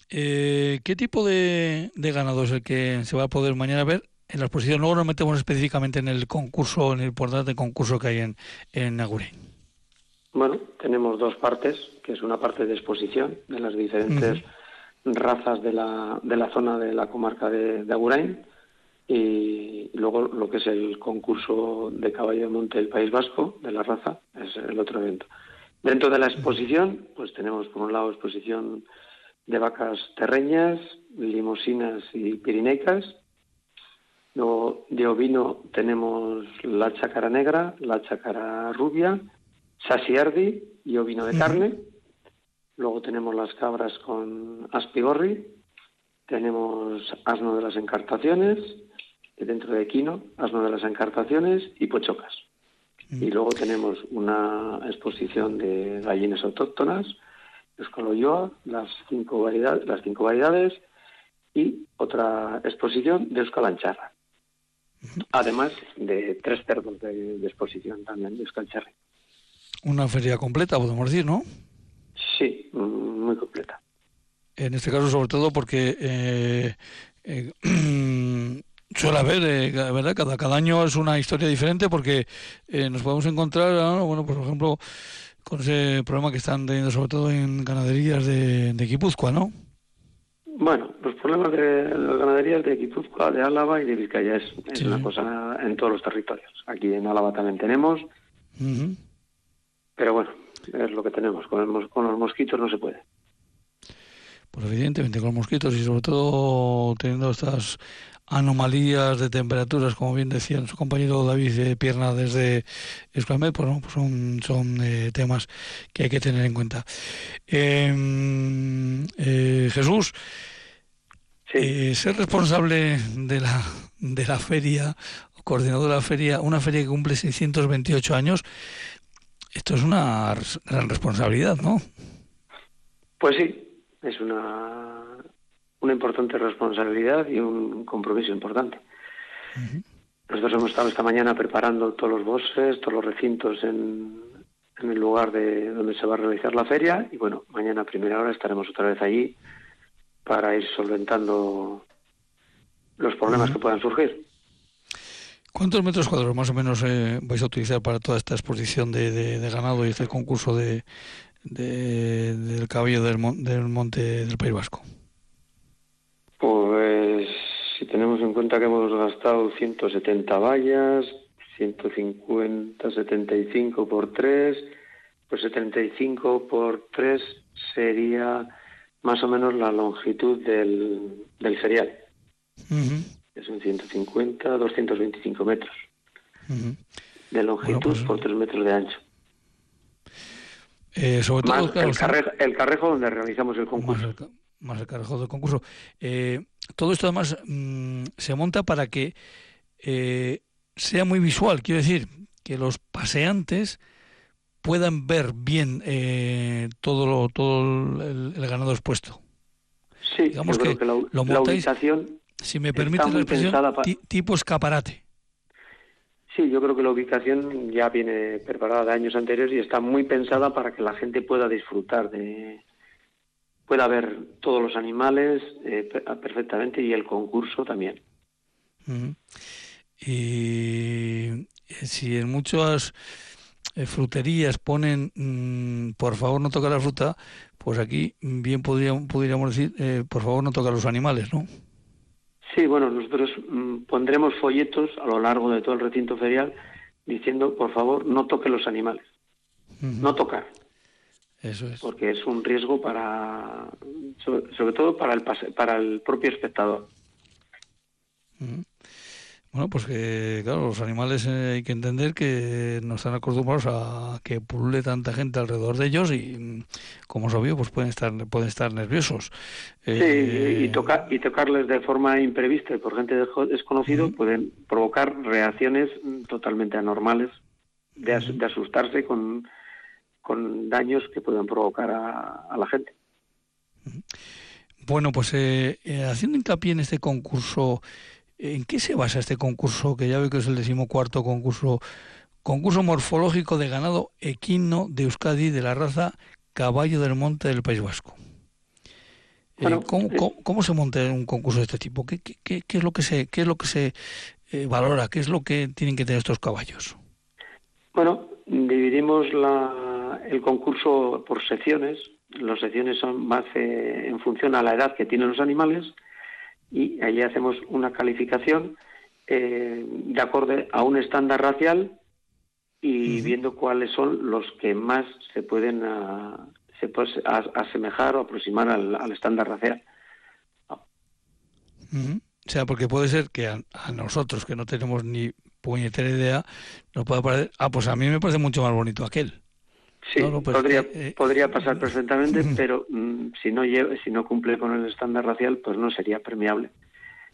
Eh, ¿Qué tipo de, de, ganado es el que se va a poder mañana ver en la exposición? Luego nos metemos específicamente en el concurso, en el importante concurso que hay en, en bueno, tenemos dos partes, que es una parte de exposición de las diferentes razas de la, de la zona de la comarca de, de Agurain y luego lo que es el concurso de caballo de monte del País Vasco, de la raza, es el otro evento. Dentro de la exposición, pues tenemos por un lado exposición de vacas terreñas, limosinas y pirineicas. Luego de ovino tenemos la chácara negra, la chácara rubia, Sasiardi y ovino de carne. Luego tenemos las cabras con aspigorri. Tenemos asno de las encartaciones, dentro de equino, asno de las encartaciones y pochocas. Y luego tenemos una exposición de gallinas autóctonas, Escoloyoa, las cinco variedades, las cinco variedades y otra exposición de Euskalancharra. Además de tres cerdos de, exposición también de Euskalancharra una feria completa, podemos decir, ¿no? Sí, muy completa. En este caso, sobre todo porque eh, eh, suele haber, eh, ¿verdad? Cada, cada año es una historia diferente porque nos podemos encontrar, bueno, por ejemplo, con ese problema que están teniendo sobre todo en ganaderías de, de Guipúzcoa, ¿no? Bueno, los problemas de las ganaderías de Guipúzcoa, de Álava y de Vizcaya es, una cosa en todos los territorios. Aquí en Álava también tenemos. Pero bueno, es lo que tenemos. Con, los mosquitos no se puede. Pues evidentemente con los mosquitos y sobre todo teniendo estas anomalías de temperaturas, como bien decía su compañero David de Pierna desde Escalmet, pues, pues son, son eh, temas que hay que tener en cuenta. Em, eh, Jesús, eh, ser responsable de la, de la feria, coordinador de la feria, una feria que cumple 628 años, esto es una gran responsabilidad, ¿no? Pues sí, es una, una importante responsabilidad y un compromiso importante. Nosotros hemos estado esta mañana preparando todos los bosques, todos los recintos en, en el lugar de donde se va a realizar la feria y bueno, mañana a primera hora estaremos otra vez allí para ir solventando los problemas que puedan surgir. ¿Cuántos metros cuadrados más o menos eh, vais a utilizar para toda esta exposición de, ganado y este concurso de, del caballo del, monte del País Vasco? Pues si tenemos en cuenta que hemos gastado 170 vallas, 150, 75 por 3, pues 75 por 3 sería más o menos la longitud del, del cereal que son 150, 225 metros de longitud pues, por 3 metros de ancho. Eh, sobre todo, el, carrejo, el, carrejo, donde realizamos el concurso. Más el, carrejo del concurso. Eh, todo esto además mm, se monta para que eh, sea muy visual, quiero decir, que los paseantes puedan ver bien todo lo, todo el, ganado expuesto. Sí, Digamos que, la, ubicación si me permite la expresión, tipo escaparate. Sí, yo creo que la ubicación ya viene preparada de años anteriores y está muy pensada para que la gente pueda disfrutar de, pueda ver todos los animales eh, perfectamente y el concurso también. Y eh, si en muchas eh, fruterías ponen, mm, por favor no tocar la fruta, pues aquí bien podríamos, podríamos decir, por favor no tocar los animales, ¿no? Sí, bueno, nosotros mm, pondremos folletos a lo largo de todo el recinto ferial diciendo, por favor, no toque los animales. No tocar. Eso es. Porque es un riesgo para, sobre, todo para el, para el propio espectador. Bueno, pues que, claro, los animales eh, hay que entender que no están acostumbrados a que pulule tanta gente alrededor de ellos y, como es obvio, pues pueden estar, pueden estar nerviosos. Sí, y, eh, toca, y tocarles de forma imprevista y por gente desconocido pueden provocar reacciones totalmente anormales de, asustarse con, con daños que pueden provocar a, la gente. Bueno, pues eh, haciendo hincapié en este concurso ¿En qué se basa este concurso, que ya veo que es el decimocuarto concurso, concurso morfológico de ganado equino de Euskadi de la raza caballo del monte del País Vasco? Eh, eh, ¿cómo, se monta un concurso de este tipo? ¿Qué, qué, qué es lo que se, qué es lo que se eh, valora? ¿Qué es lo que tienen que tener estos caballos? Bueno, dividimos la, el concurso por secciones. Las secciones son más en función a la edad que tienen los animales y allí hacemos una calificación eh, de acorde a un estándar racial y viendo cuáles son los que más se pueden ah, se puede asemejar o aproximar al, estándar racial. O sea, porque puede ser que a, nosotros que no tenemos ni puñetera idea nos pueda parecer, ah, pues a mí me parece mucho más bonito aquel. Sí, podría, eh, podría pasar perfectamente, pero mm, si no si no cumple con el estándar racial, pues no sería premiable.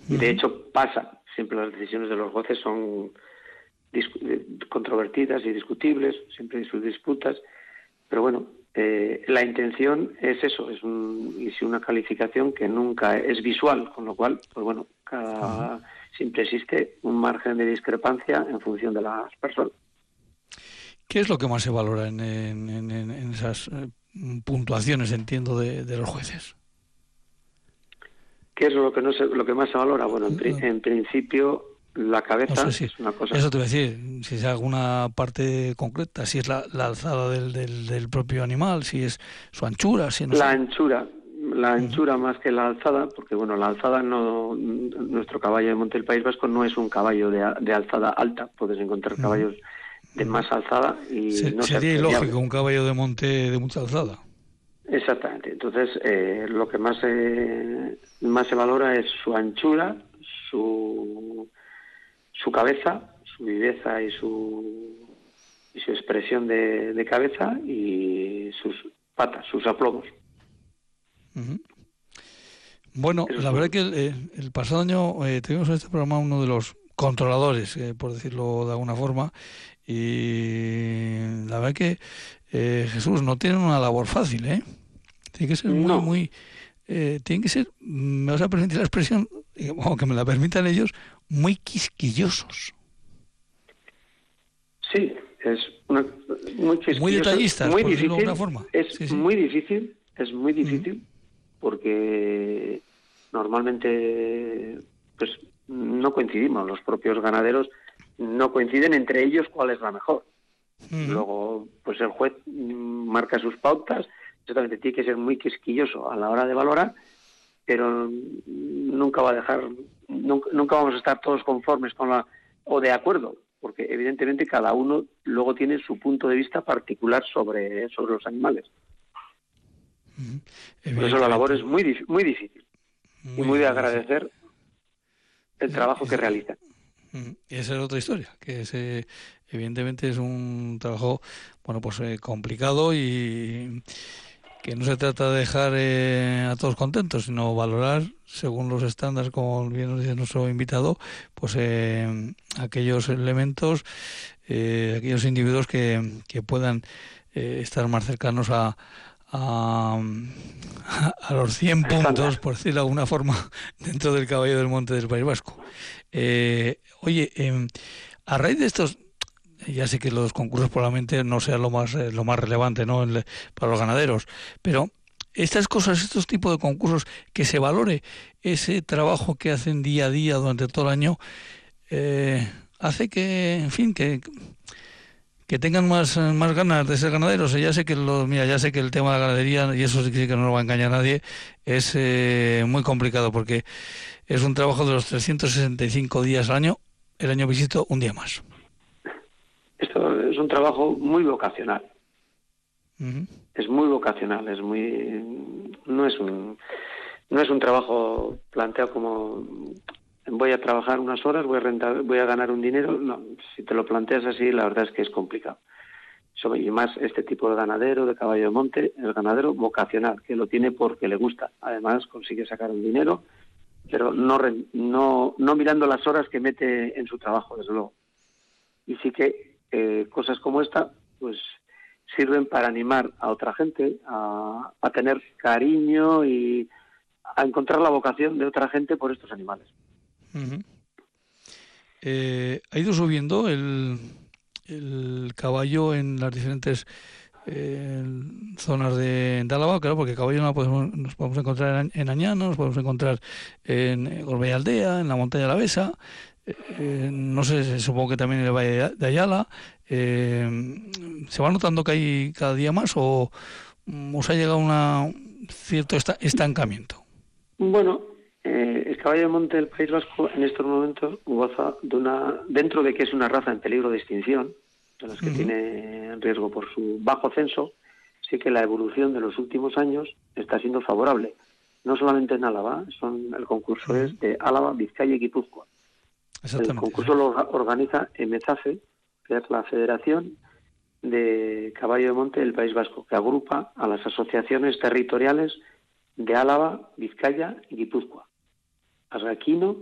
Y de hecho pasa, siempre las decisiones de los jueces son eh, controvertidas y discutibles, siempre hay sus disputas, pero bueno, eh, la intención es eso, es, una calificación que nunca es visual, con lo cual, pues bueno, siempre existe un margen de discrepancia en función de las personas. ¿Qué es lo que más se valora en, esas eh, puntuaciones, entiendo, de, los jueces? ¿Qué es lo que, no lo que más se valora? Bueno, en, principio la cabeza es una cosa. Eso te voy a decir, si es alguna parte concreta, si es la, alzada del, del, propio animal, si es su anchura, si no La anchura, la anchura más que la alzada, porque bueno, la alzada no, nuestro caballo de Monte del País Vasco no es un caballo de, alzada alta, puedes encontrar caballos de más alzada y no sería ilógico un caballo de monte de mucha alzada. Exactamente. Entonces eh, lo que más se, más se valora es su anchura su su cabeza su viveza y su y su expresión de, cabeza y sus patas sus aplomos. Bueno la verdad que el, el pasado año eh, tuvimos en este programa uno de los controladores, eh, por decirlo de alguna forma, y la verdad que eh, Jesús no tiene una labor fácil, ¿eh? Tiene que ser muy, muy... Eh, tiene que ser, me vas a permitir la expresión, aunque me la permitan ellos, muy quisquillosos. Sí, es una, muy Muy detallistas, muy difícil, de alguna forma. Es muy difícil, es muy difícil, porque normalmente pues no coincidimos, los propios ganaderos no coinciden entre ellos cuál es la mejor. Luego, pues el juez marca sus pautas, exactamente tiene que ser muy quisquilloso a la hora de valorar, pero nunca va a dejar, nunca, vamos a estar todos conformes con la, o de acuerdo, porque evidentemente cada uno luego tiene su punto de vista particular sobre, sobre los animales. Por eso la labor es muy, muy difícil y muy de agradecer el trabajo que realizan. Esa es otra historia, que ese, evidentemente es un trabajo bueno pues eh, complicado y que no se trata de dejar eh, a todos contentos, sino valorar, según los estándares, como bien nos dice nuestro invitado, pues eh, aquellos elementos, aquellos individuos que, que puedan estar más cercanos a, a, a los 100 puntos, por decirlo de alguna forma, dentro del caballo del monte del País Vasco. Eh, oye, em, a raíz de estos, ya sé que los concursos probablemente no sean lo más, eh, lo más relevante ¿no? para los ganaderos, pero estas cosas, estos tipos de concursos, que se valore ese trabajo que hacen día a día durante todo el año, eh, hace que, en fin, que que tengan más, más ganas de ser ganaderos. Ya sé que los, mira, ya sé que el tema de la ganadería, y eso sí que no lo va a engañar a nadie, es eh, muy complicado porque es un trabajo de los 365 días al año, el año visito un día más. Esto es un trabajo muy vocacional. Es muy vocacional, es muy no es un no es un trabajo planteado como voy a trabajar unas horas, voy a rentar, voy a ganar un dinero. No, si te lo planteas así, la verdad es que es complicado. Y más este tipo de ganadero, de caballo de monte, el ganadero vocacional, que lo tiene porque le gusta. Además, consigue sacar un dinero, pero no, no, no mirando las horas que mete en su trabajo, desde luego. Y sí que eh, cosas como esta, pues sirven para animar a otra gente a, a tener cariño y a encontrar la vocación de otra gente por estos animales. Eh, ha ido subiendo el, caballo en las diferentes eh, zonas de, Álava, claro, porque caballo no podemos, nos podemos encontrar en, Añano, nos podemos encontrar en Gorbea Aldea, en la montaña de la Besa, eh, no sé, supongo que también en el Valle de Ayala. ¿Se va notando que hay cada día más o os ha llegado un cierto estancamiento? Bueno, eh, el caballo de monte del País Vasco en estos momentos goza de una, dentro de que es una raza en peligro de extinción, de las que tiene riesgo por su bajo censo, sí que la evolución de los últimos años está siendo favorable. No solamente en Álava, son, el concurso es de Álava, Vizcaya y Guipúzcoa. El concurso lo organiza EMEZAFE, que es la Federación de Caballo de Monte del País Vasco, que agrupa a las asociaciones territoriales de Álava, Vizcaya y Guipúzcoa. Arraquino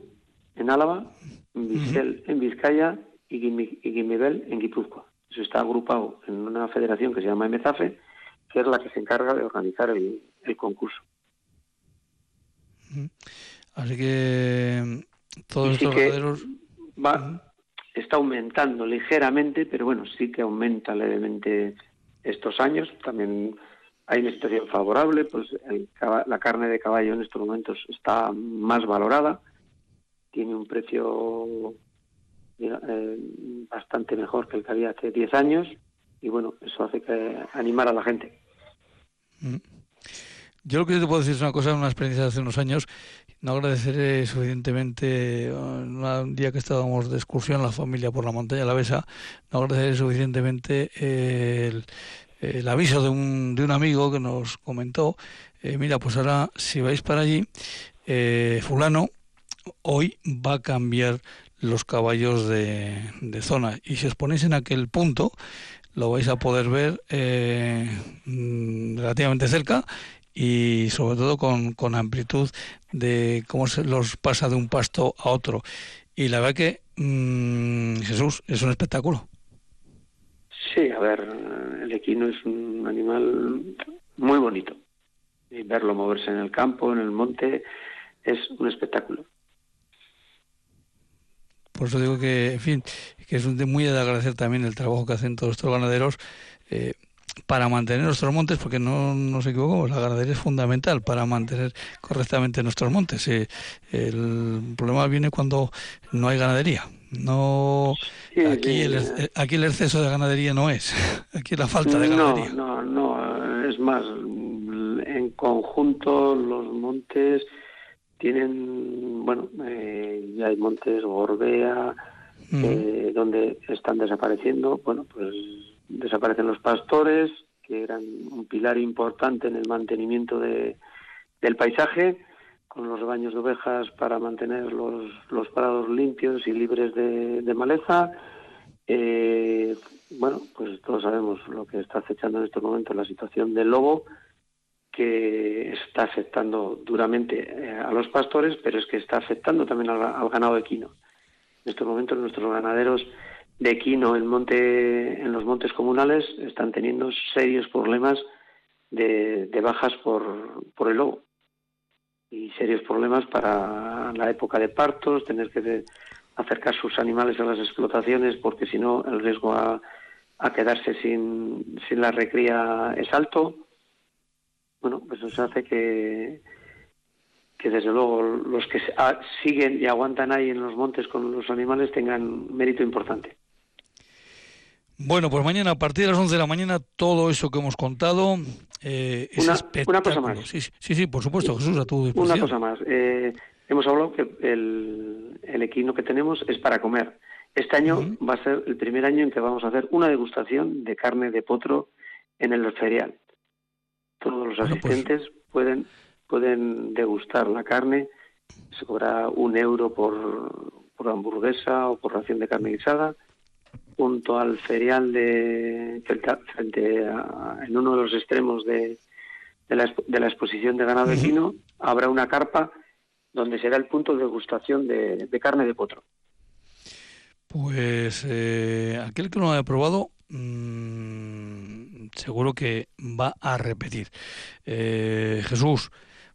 en Álava, Vizquel en Vizcaya y Guimibel en Guipúzcoa. Eso está agrupado en una federación que se llama MZAFE, que es la que se encarga de organizar el, concurso. Así que todos estos va, está aumentando ligeramente, pero bueno, sí que aumenta levemente estos años. También hay una situación favorable, pues la carne de caballo en estos momentos está más valorada, tiene un precio eh, bastante mejor que el que había hace 10 años y bueno, eso hace que animar a la gente. Mm. Yo lo que te puedo decir es una cosa, una experiencia de hace unos años. No agradeceré suficientemente, un día que estábamos de excursión la familia por la montaña la Besa, no agradeceré suficientemente el, el aviso de un, de un amigo que nos comentó, eh, mira, pues ahora si vais para allí, eh, fulano hoy va a cambiar los caballos de, de, zona y si os ponéis en aquel punto lo vais a poder ver eh, mm, relativamente cerca y sobre todo con, con amplitud de cómo se los pasa de un pasto a otro. Y la verdad que, mm, Jesús, es un espectáculo. Sí, a ver, el equino es un animal muy bonito. Y verlo moverse en el campo, en el monte, es un espectáculo. Por eso digo que, en fin, que es muy de agradecer también el trabajo que hacen todos estos ganaderos eh, para mantener nuestros montes, porque no nos equivocamos, la ganadería es fundamental para mantener correctamente nuestros montes. Eh, el problema viene cuando no hay ganadería. No, aquí, el, aquí el exceso de ganadería no es, aquí la falta de ganadería. No, no, es más, en conjunto los montes tienen, bueno, eh, ya hay montes Gorbea, eh, donde están desapareciendo, bueno, pues desaparecen los pastores, que eran un pilar importante en el mantenimiento de, del paisaje, con los baños de ovejas para mantener los, los prados limpios y libres de, maleza. Eh, bueno, pues todos sabemos lo que está acechando en estos momentos la situación del lobo, que está afectando duramente eh, a los pastores, pero es que está afectando también al, ganado equino. En estos momentos nuestros ganaderos de equino en, monte, en los montes comunales están teniendo serios problemas de, bajas por, por el lobo y serios problemas para la época de partos, tener que acercar sus animales a las explotaciones porque si no el riesgo a, a quedarse sin, sin la recría es alto. Bueno, pues eso hace que, que desde luego los que siguen y aguantan ahí en los montes con los animales tengan mérito importante. Bueno, pues mañana a partir de las 11 de la mañana todo eso que hemos contado eh, es una, cosa más. Sí, sí, por supuesto, Jesús, a tu Una cosa más. Eh, hemos hablado que el, el, equino que tenemos es para comer. Este año va a ser el primer año en que vamos a hacer una degustación de carne de potro en el ferial. Todos los pues asistentes pueden pueden degustar la carne. Se cobra un euro por, por hamburguesa o por ración de carne guisada junto al ferial de frente en uno de los extremos de, de, la, de la, exposición de ganado equino habrá una carpa donde será el punto de degustación de, carne de potro. Pues eh, aquel que no lo haya probado, mmm, seguro que va a repetir. Eh, Jesús,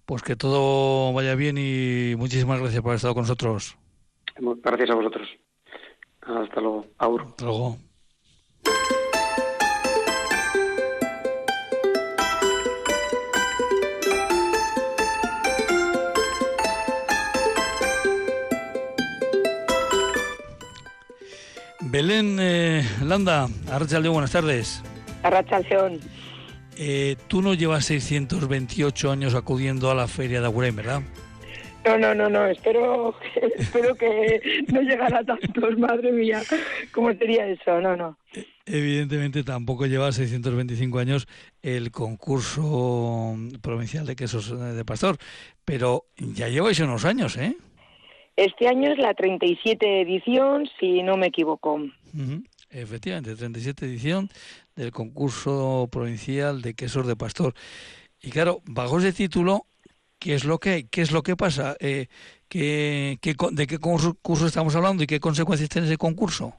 pues que todo vaya bien y muchísimas gracias por haber estado con nosotros. Gracias a vosotros. Hasta luego. Aur. Hasta luego. Belén eh, Landa, Arrachaldeón, buenas tardes. Arrachaldeón. Eh, tú no llevas 628 años acudiendo a la feria de Agurain, ¿verdad? No, no, no, no, espero, espero que no llegara a tantos, madre mía, ¿cómo sería eso? No, no. Evidentemente tampoco lleva 625 años el concurso provincial de quesos de pastor, pero ya lleváis unos años, ¿eh? Este año es la 37 edición, si no me equivoco. Efectivamente, 37 edición del concurso provincial de quesos de pastor. Y claro, bajo ese título ¿Qué es lo que, qué es lo que pasa? Eh, ¿qué, de qué concurso estamos hablando y qué consecuencias tiene ese concurso?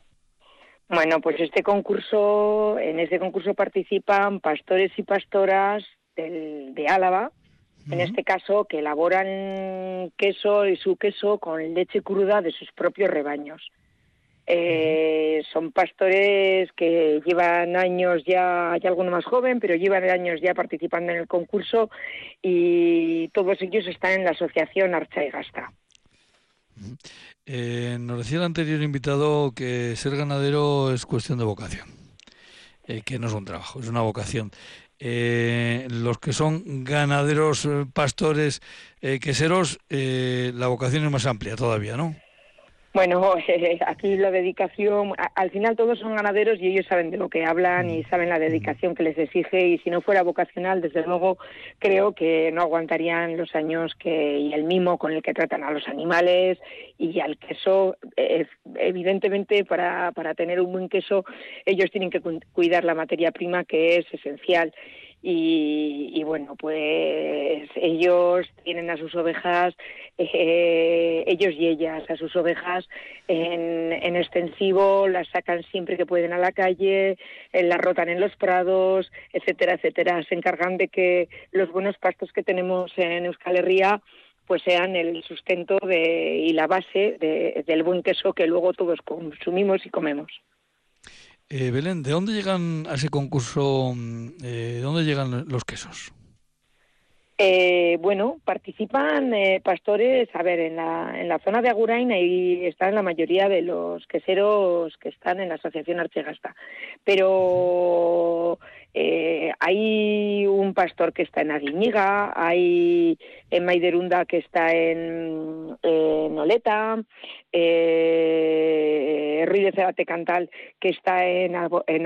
Bueno, pues este concurso, en este concurso participan pastores y pastoras de Álava, en este caso, que elaboran queso y su queso con leche cruda de sus propios rebaños. Eh, son pastores que llevan años ya, hay alguno más joven, pero llevan años ya participando en el concurso y todos ellos están en la asociación Archa y Gasta. Eh, nos decía el anterior invitado que ser ganadero es cuestión de vocación, eh, que no es un trabajo, es una vocación. los que son ganaderos, pastores, queseros, la vocación es más amplia todavía, ¿no? Bueno, aquí la dedicación, al final todos son ganaderos y ellos saben de lo que hablan y saben la dedicación que les exige y si no fuera vocacional, desde luego creo que no aguantarían los años que y el mimo con el que tratan a los animales y al queso. evidentemente, para, para tener un buen queso, ellos tienen que cuidar la materia prima que es esencial y, bueno, pues ellos tienen a sus ovejas, eh, ellos y ellas a sus ovejas en, en, extensivo, las sacan siempre que pueden a la calle, eh, las rotan en los prados, etcétera, etcétera. Se encargan de que los buenos pastos que tenemos en Euskal Herria pues sean el sustento de, y la base del buen queso que luego todos consumimos y comemos. Eh, Belén, ¿de dónde llegan a ese concurso? Mm, eh, ¿De dónde llegan los quesos? Eh, bueno, participan eh, pastores, a ver, en la, en la zona de Agurain ahí están la mayoría de los queseros que están en la Asociación Archegasta, pero eh, hay un pastor que está en Aguiñiga, hay en Maiderunda que está en, en Oleta, eh, Ruiz de Cebate Cantal que está en,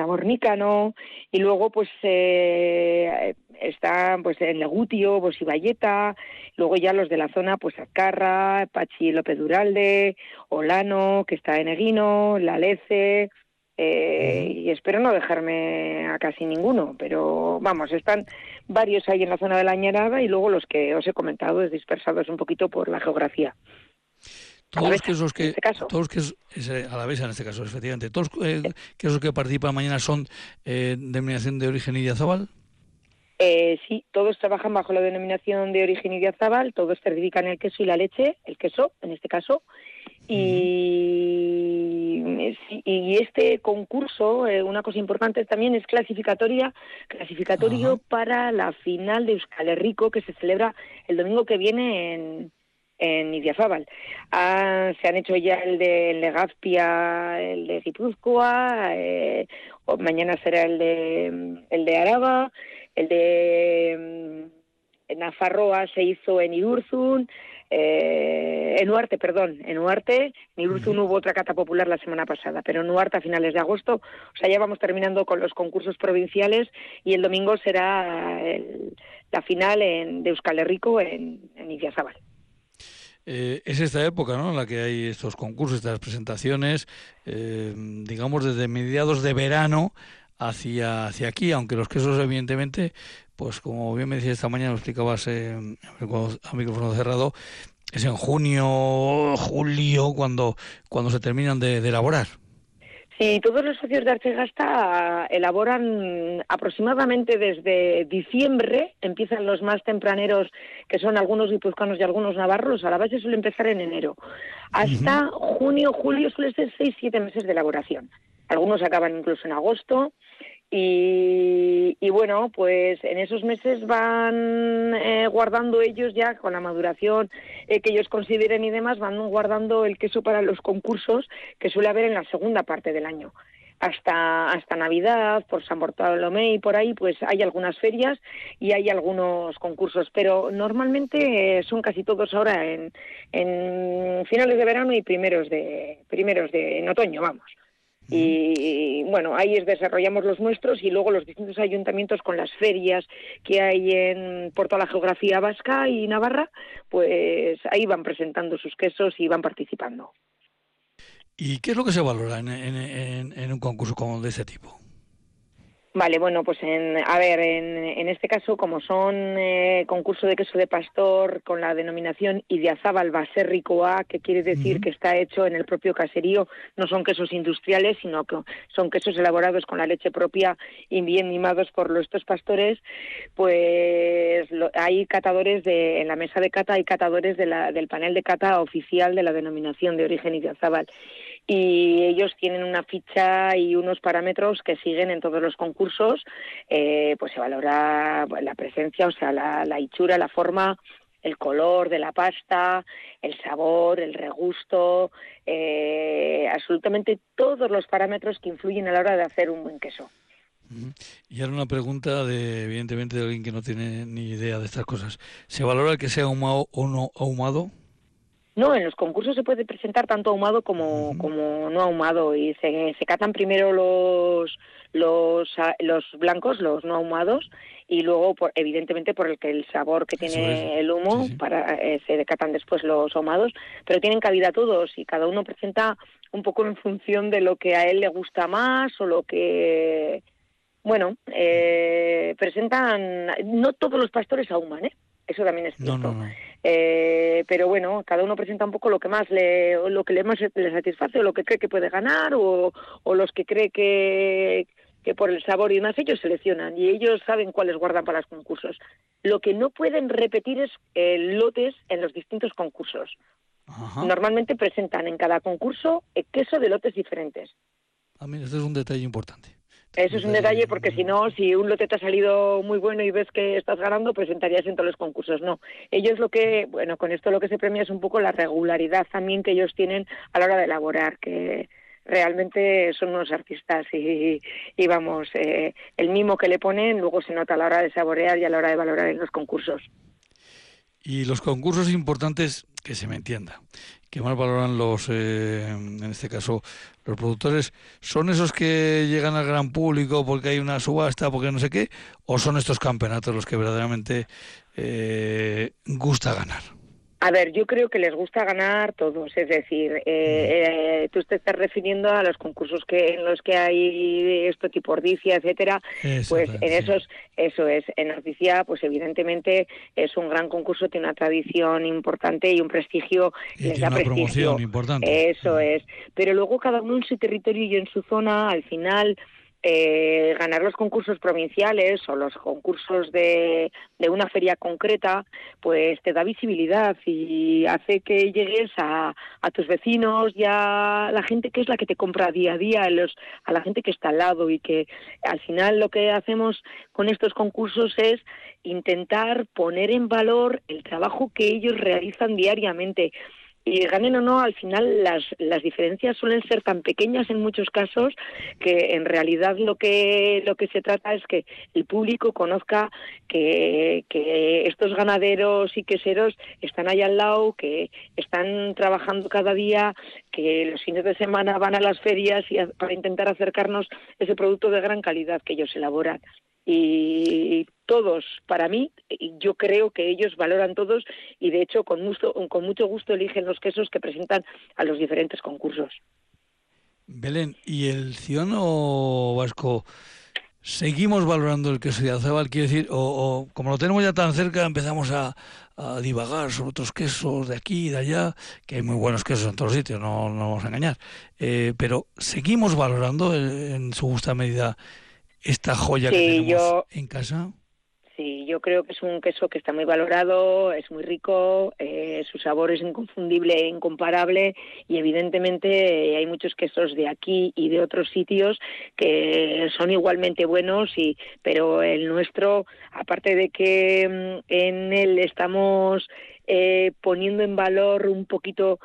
Abornícano, y luego pues eh, están pues en Legutio, Bosiballeta, luego ya los de la zona, pues Azcarra, Pachi López Duralde, Olano, que está en Eguino, La Lece, eh, y espero no dejarme a casi ninguno, pero vamos, están varios ahí en la zona de la Añarada y luego los que os he comentado es dispersados un poquito por la geografía. Todos quesos que, este todos a la vez en este caso, efectivamente, todos eh, quesos que participan mañana son eh, denominación de origen Idiazabal. Eh, sí, todos trabajan bajo la denominación de origen Idiazabal, todos certifican el queso y la leche, el queso en este caso, y, y este concurso, eh, una cosa importante también es clasificatoria, clasificatorio para la final de Euskal Herriko que se celebra el domingo que viene en, en Idiazábal. Ah, se han hecho ya el de Legazpia, el de Guipúzcoa, eh, mañana será el de, el de Araba, el de mm, Nafarroa se hizo en Irurzun, eh, en Uarte, perdón, en Uarte, en Irurzun hubo otra cata popular la semana pasada, pero en Uarte a finales de agosto, o sea, ya vamos terminando con los concursos provinciales y el domingo será la final en, de Euskal Herriko en, en Idiazábal. Eh, es esta época ¿no? en la que hay estos concursos, estas presentaciones, eh, digamos desde mediados de verano hacia, hacia aquí, aunque los quesos evidentemente, pues como bien me decía esta mañana, lo explicabas eh, a micrófono cerrado, es en junio, julio, cuando, cuando se terminan de elaborar. Sí, todos los socios de Archegasta elaboran aproximadamente desde diciembre, empiezan los más tempraneros, que son algunos guipuzcoanos y algunos navarros, a la base suele empezar en enero. Hasta junio, julio suele ser seis, siete meses de elaboración. Algunos acaban incluso en agosto y, bueno, pues en esos meses van eh, guardando ellos ya con la maduración eh, que ellos consideren y demás, van guardando el queso para los concursos que suele haber en la segunda parte del año. Hasta, hasta Navidad, por San Bartolomé y por ahí, pues hay algunas ferias y hay algunos concursos, pero normalmente eh, son casi todos ahora en, en finales de verano y primeros de, primeros de en otoño, vamos. Y, bueno, ahí desarrollamos los nuestros y luego los distintos ayuntamientos con las ferias que hay en, por toda la geografía vasca y Navarra, pues ahí van presentando sus quesos y van participando. ¿Y qué es lo que se valora en, en un concurso como de ese tipo? Vale, bueno, pues en, a ver, en, este caso, como son eh, concurso de queso de pastor con la denominación Idiazábal Baserricoa, que quiere decir que está hecho en el propio caserío, no son quesos industriales, sino que son quesos elaborados con la leche propia y bien mimados por estos pastores, pues hay catadores de, en la mesa de cata hay catadores de la, del panel de cata oficial de la denominación de origen Idiazábal y ellos tienen una ficha y unos parámetros que siguen en todos los concursos, eh, pues se valora la presencia, o sea, la, hechura, la forma, el color de la pasta, el sabor, el regusto, eh, absolutamente todos los parámetros que influyen a la hora de hacer un buen queso. Y ahora una pregunta de, evidentemente, de alguien que no tiene ni idea de estas cosas. ¿Se valora que sea ahumado o no ahumado? No, en los concursos se puede presentar tanto ahumado como, como no ahumado y se, se catan primero los, los, los blancos, los no ahumados y luego, por, evidentemente, por el que el sabor que tiene el humo, para eh, se decatan después los ahumados, pero tienen cabida todos y cada uno presenta un poco en función de lo que a él le gusta más o lo que, bueno, eh, presentan, no todos los pastores ahuman, ¿eh? Eso también es cierto. Eh, pero bueno, cada uno presenta un poco lo que más le, lo que le más le satisface o lo que cree que puede ganar o, o los que cree que, que por el sabor y demás ellos seleccionan y ellos saben cuáles guardan para los concursos. Lo que no pueden repetir es eh, lotes en los distintos concursos. Normalmente presentan en cada concurso el queso de lotes diferentes. A mí este es un detalle importante. Eso es un detalle porque si no, si un lote te ha salido muy bueno y ves que estás ganando, presentarías en todos los concursos. No, ellos lo que, bueno, con esto lo que se premia es un poco la regularidad también que ellos tienen a la hora de elaborar, que realmente son unos artistas y, y vamos, eh, el mimo que le ponen luego se nota a la hora de saborear y a la hora de valorar en los concursos. Y los concursos importantes, que se me entienda, que más valoran los, eh, en este caso, los productores, ¿son esos que llegan al gran público porque hay una subasta, porque no sé qué, o son estos campeonatos los que verdaderamente eh, gusta ganar? A ver, yo creo que les gusta ganar todos, es decir, eh, eh, tú te estás refiriendo a los concursos que en los que hay esto tipo Ordicia, etcétera, pues en esos, eso es, en Ordicia, pues evidentemente es un gran concurso, tiene una tradición importante y un prestigio, y les da una promoción importante. Eso es, pero luego cada uno en su territorio y en su zona, al final eh, ganar los concursos provinciales o los concursos de, de, una feria concreta, pues te da visibilidad y hace que llegues a, tus vecinos y a la gente que es la que te compra día a día, a, los, a la gente que está al lado y que al final lo que hacemos con estos concursos es intentar poner en valor el trabajo que ellos realizan diariamente y ganen o no, al final las, las diferencias suelen ser tan pequeñas en muchos casos que en realidad lo que, lo que se trata es que el público conozca que, que estos ganaderos y queseros están ahí al lado, que están trabajando cada día, que los fines de semana van a las ferias y para intentar acercarnos ese producto de gran calidad que ellos elaboran y todos, para mí, yo creo que ellos valoran todos y de hecho con mucho, con mucho gusto eligen los quesos que presentan a los diferentes concursos. Belén, ¿y el ciudadano vasco seguimos valorando el queso de Azabal? Quiere decir, o, como lo tenemos ya tan cerca, empezamos a, divagar sobre otros quesos de aquí y de allá, que hay muy buenos quesos en todos los sitios, no, no vamos a engañar, eh, pero seguimos valorando en su justa medida esta joya que tenemos en casa? Sí, yo creo que es un queso que está muy valorado, es muy rico, eh, su sabor es inconfundible e incomparable y evidentemente hay muchos quesos de aquí y de otros sitios que son igualmente buenos, y, pero el nuestro, aparte de que mm, en él estamos eh, poniendo en valor un poquito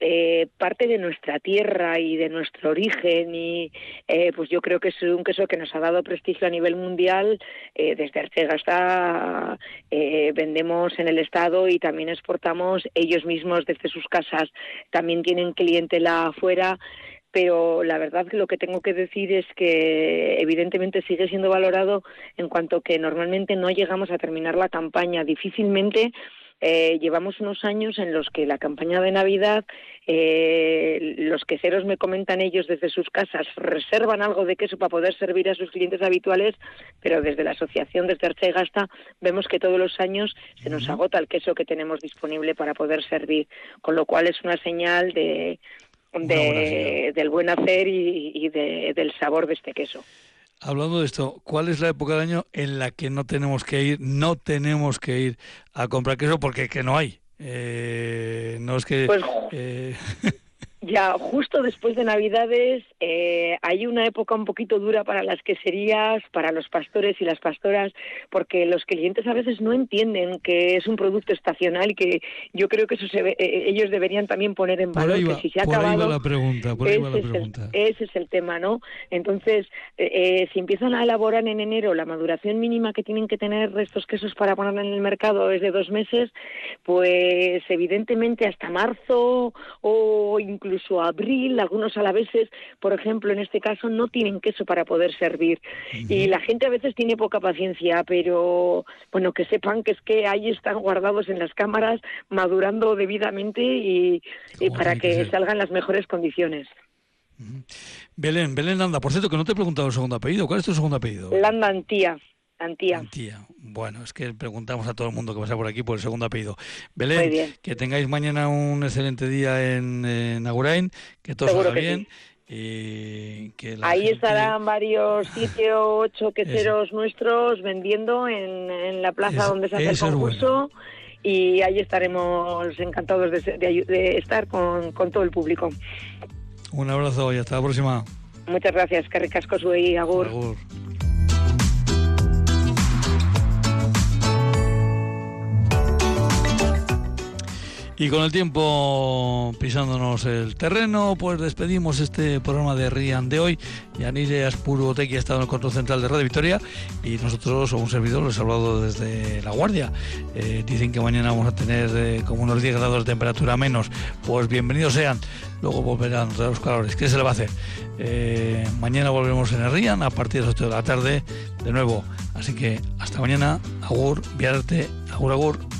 eh, parte de nuestra tierra y de nuestro origen y eh, pues yo creo que es un queso que nos ha dado prestigio a nivel mundial eh, desde Arcega hasta eh, vendemos en el estado y también exportamos ellos mismos desde sus casas. También tienen clientela afuera pero la verdad que lo que tengo que decir es que evidentemente sigue siendo valorado en cuanto que normalmente no llegamos a terminar la campaña difícilmente eh, llevamos unos años en los que la campaña de Navidad, eh, los queseros me comentan ellos desde sus casas, reservan algo de queso para poder servir a sus clientes habituales, pero desde la asociación, desde Archa y Gasta, vemos que todos los años se nos agota el queso que tenemos disponible para poder servir, con lo cual es una señal de, del buen hacer y, del sabor de este queso. Hablando de esto, ¿cuál es la época del año en la que no tenemos que ir, no tenemos que ir a comprar queso porque que no hay? Eh, no es que... Pues, eh, Ya, justo después de Navidades eh, hay una época un poquito dura para las queserías, para los pastores y las pastoras, porque los clientes a veces no entienden que es un producto estacional y que yo creo que eso se eh, ellos deberían también poner en valor. que si se ha acabado, la pregunta, ese, Es el, tema, ¿no? Entonces, eh, si empiezan a elaborar en enero la maduración mínima que tienen que tener estos quesos para poner en el mercado es de dos meses, pues evidentemente hasta marzo o incluso incluso abril, algunos alaveses, por ejemplo, en este caso, no tienen queso para poder servir. Y la gente a veces tiene poca paciencia, pero bueno, que sepan que es que ahí están guardados en las cámaras, madurando debidamente y, para que, salgan las mejores condiciones. Belén, Belén Landa, por cierto, que no te he preguntado el segundo apellido. ¿Cuál es tu segundo apellido? Landa Antía. Antía. Antía. Bueno, es que preguntamos a todo el mundo que pasa por aquí por el segundo apellido. Belén, que tengáis mañana un excelente día en, en Agurain, que todo salga bien. Y que Ahí estarán varios siete o ocho queseros nuestros vendiendo en, la plaza donde se hace el concurso. Y ahí estaremos encantados de, estar con, todo el público. Un abrazo y hasta la próxima. Muchas gracias, que ricasco y agur. agur. Y con el tiempo pisándonos el terreno, pues despedimos este programa de Rian de hoy. Yanire Aspuruoteki ha estado en el control central de Radio Victoria y nosotros, o un servidor, les he hablado desde La Guardia. Eh, dicen que mañana vamos a tener eh, como unos 10 grados de temperatura menos. Pues bienvenidos sean. Luego volverán los calores. ¿Qué se le va a hacer? Eh, mañana volvemos en el Rian a partir de las 8 de la tarde de nuevo. Así que hasta mañana. Agur, viarte, agur, agur.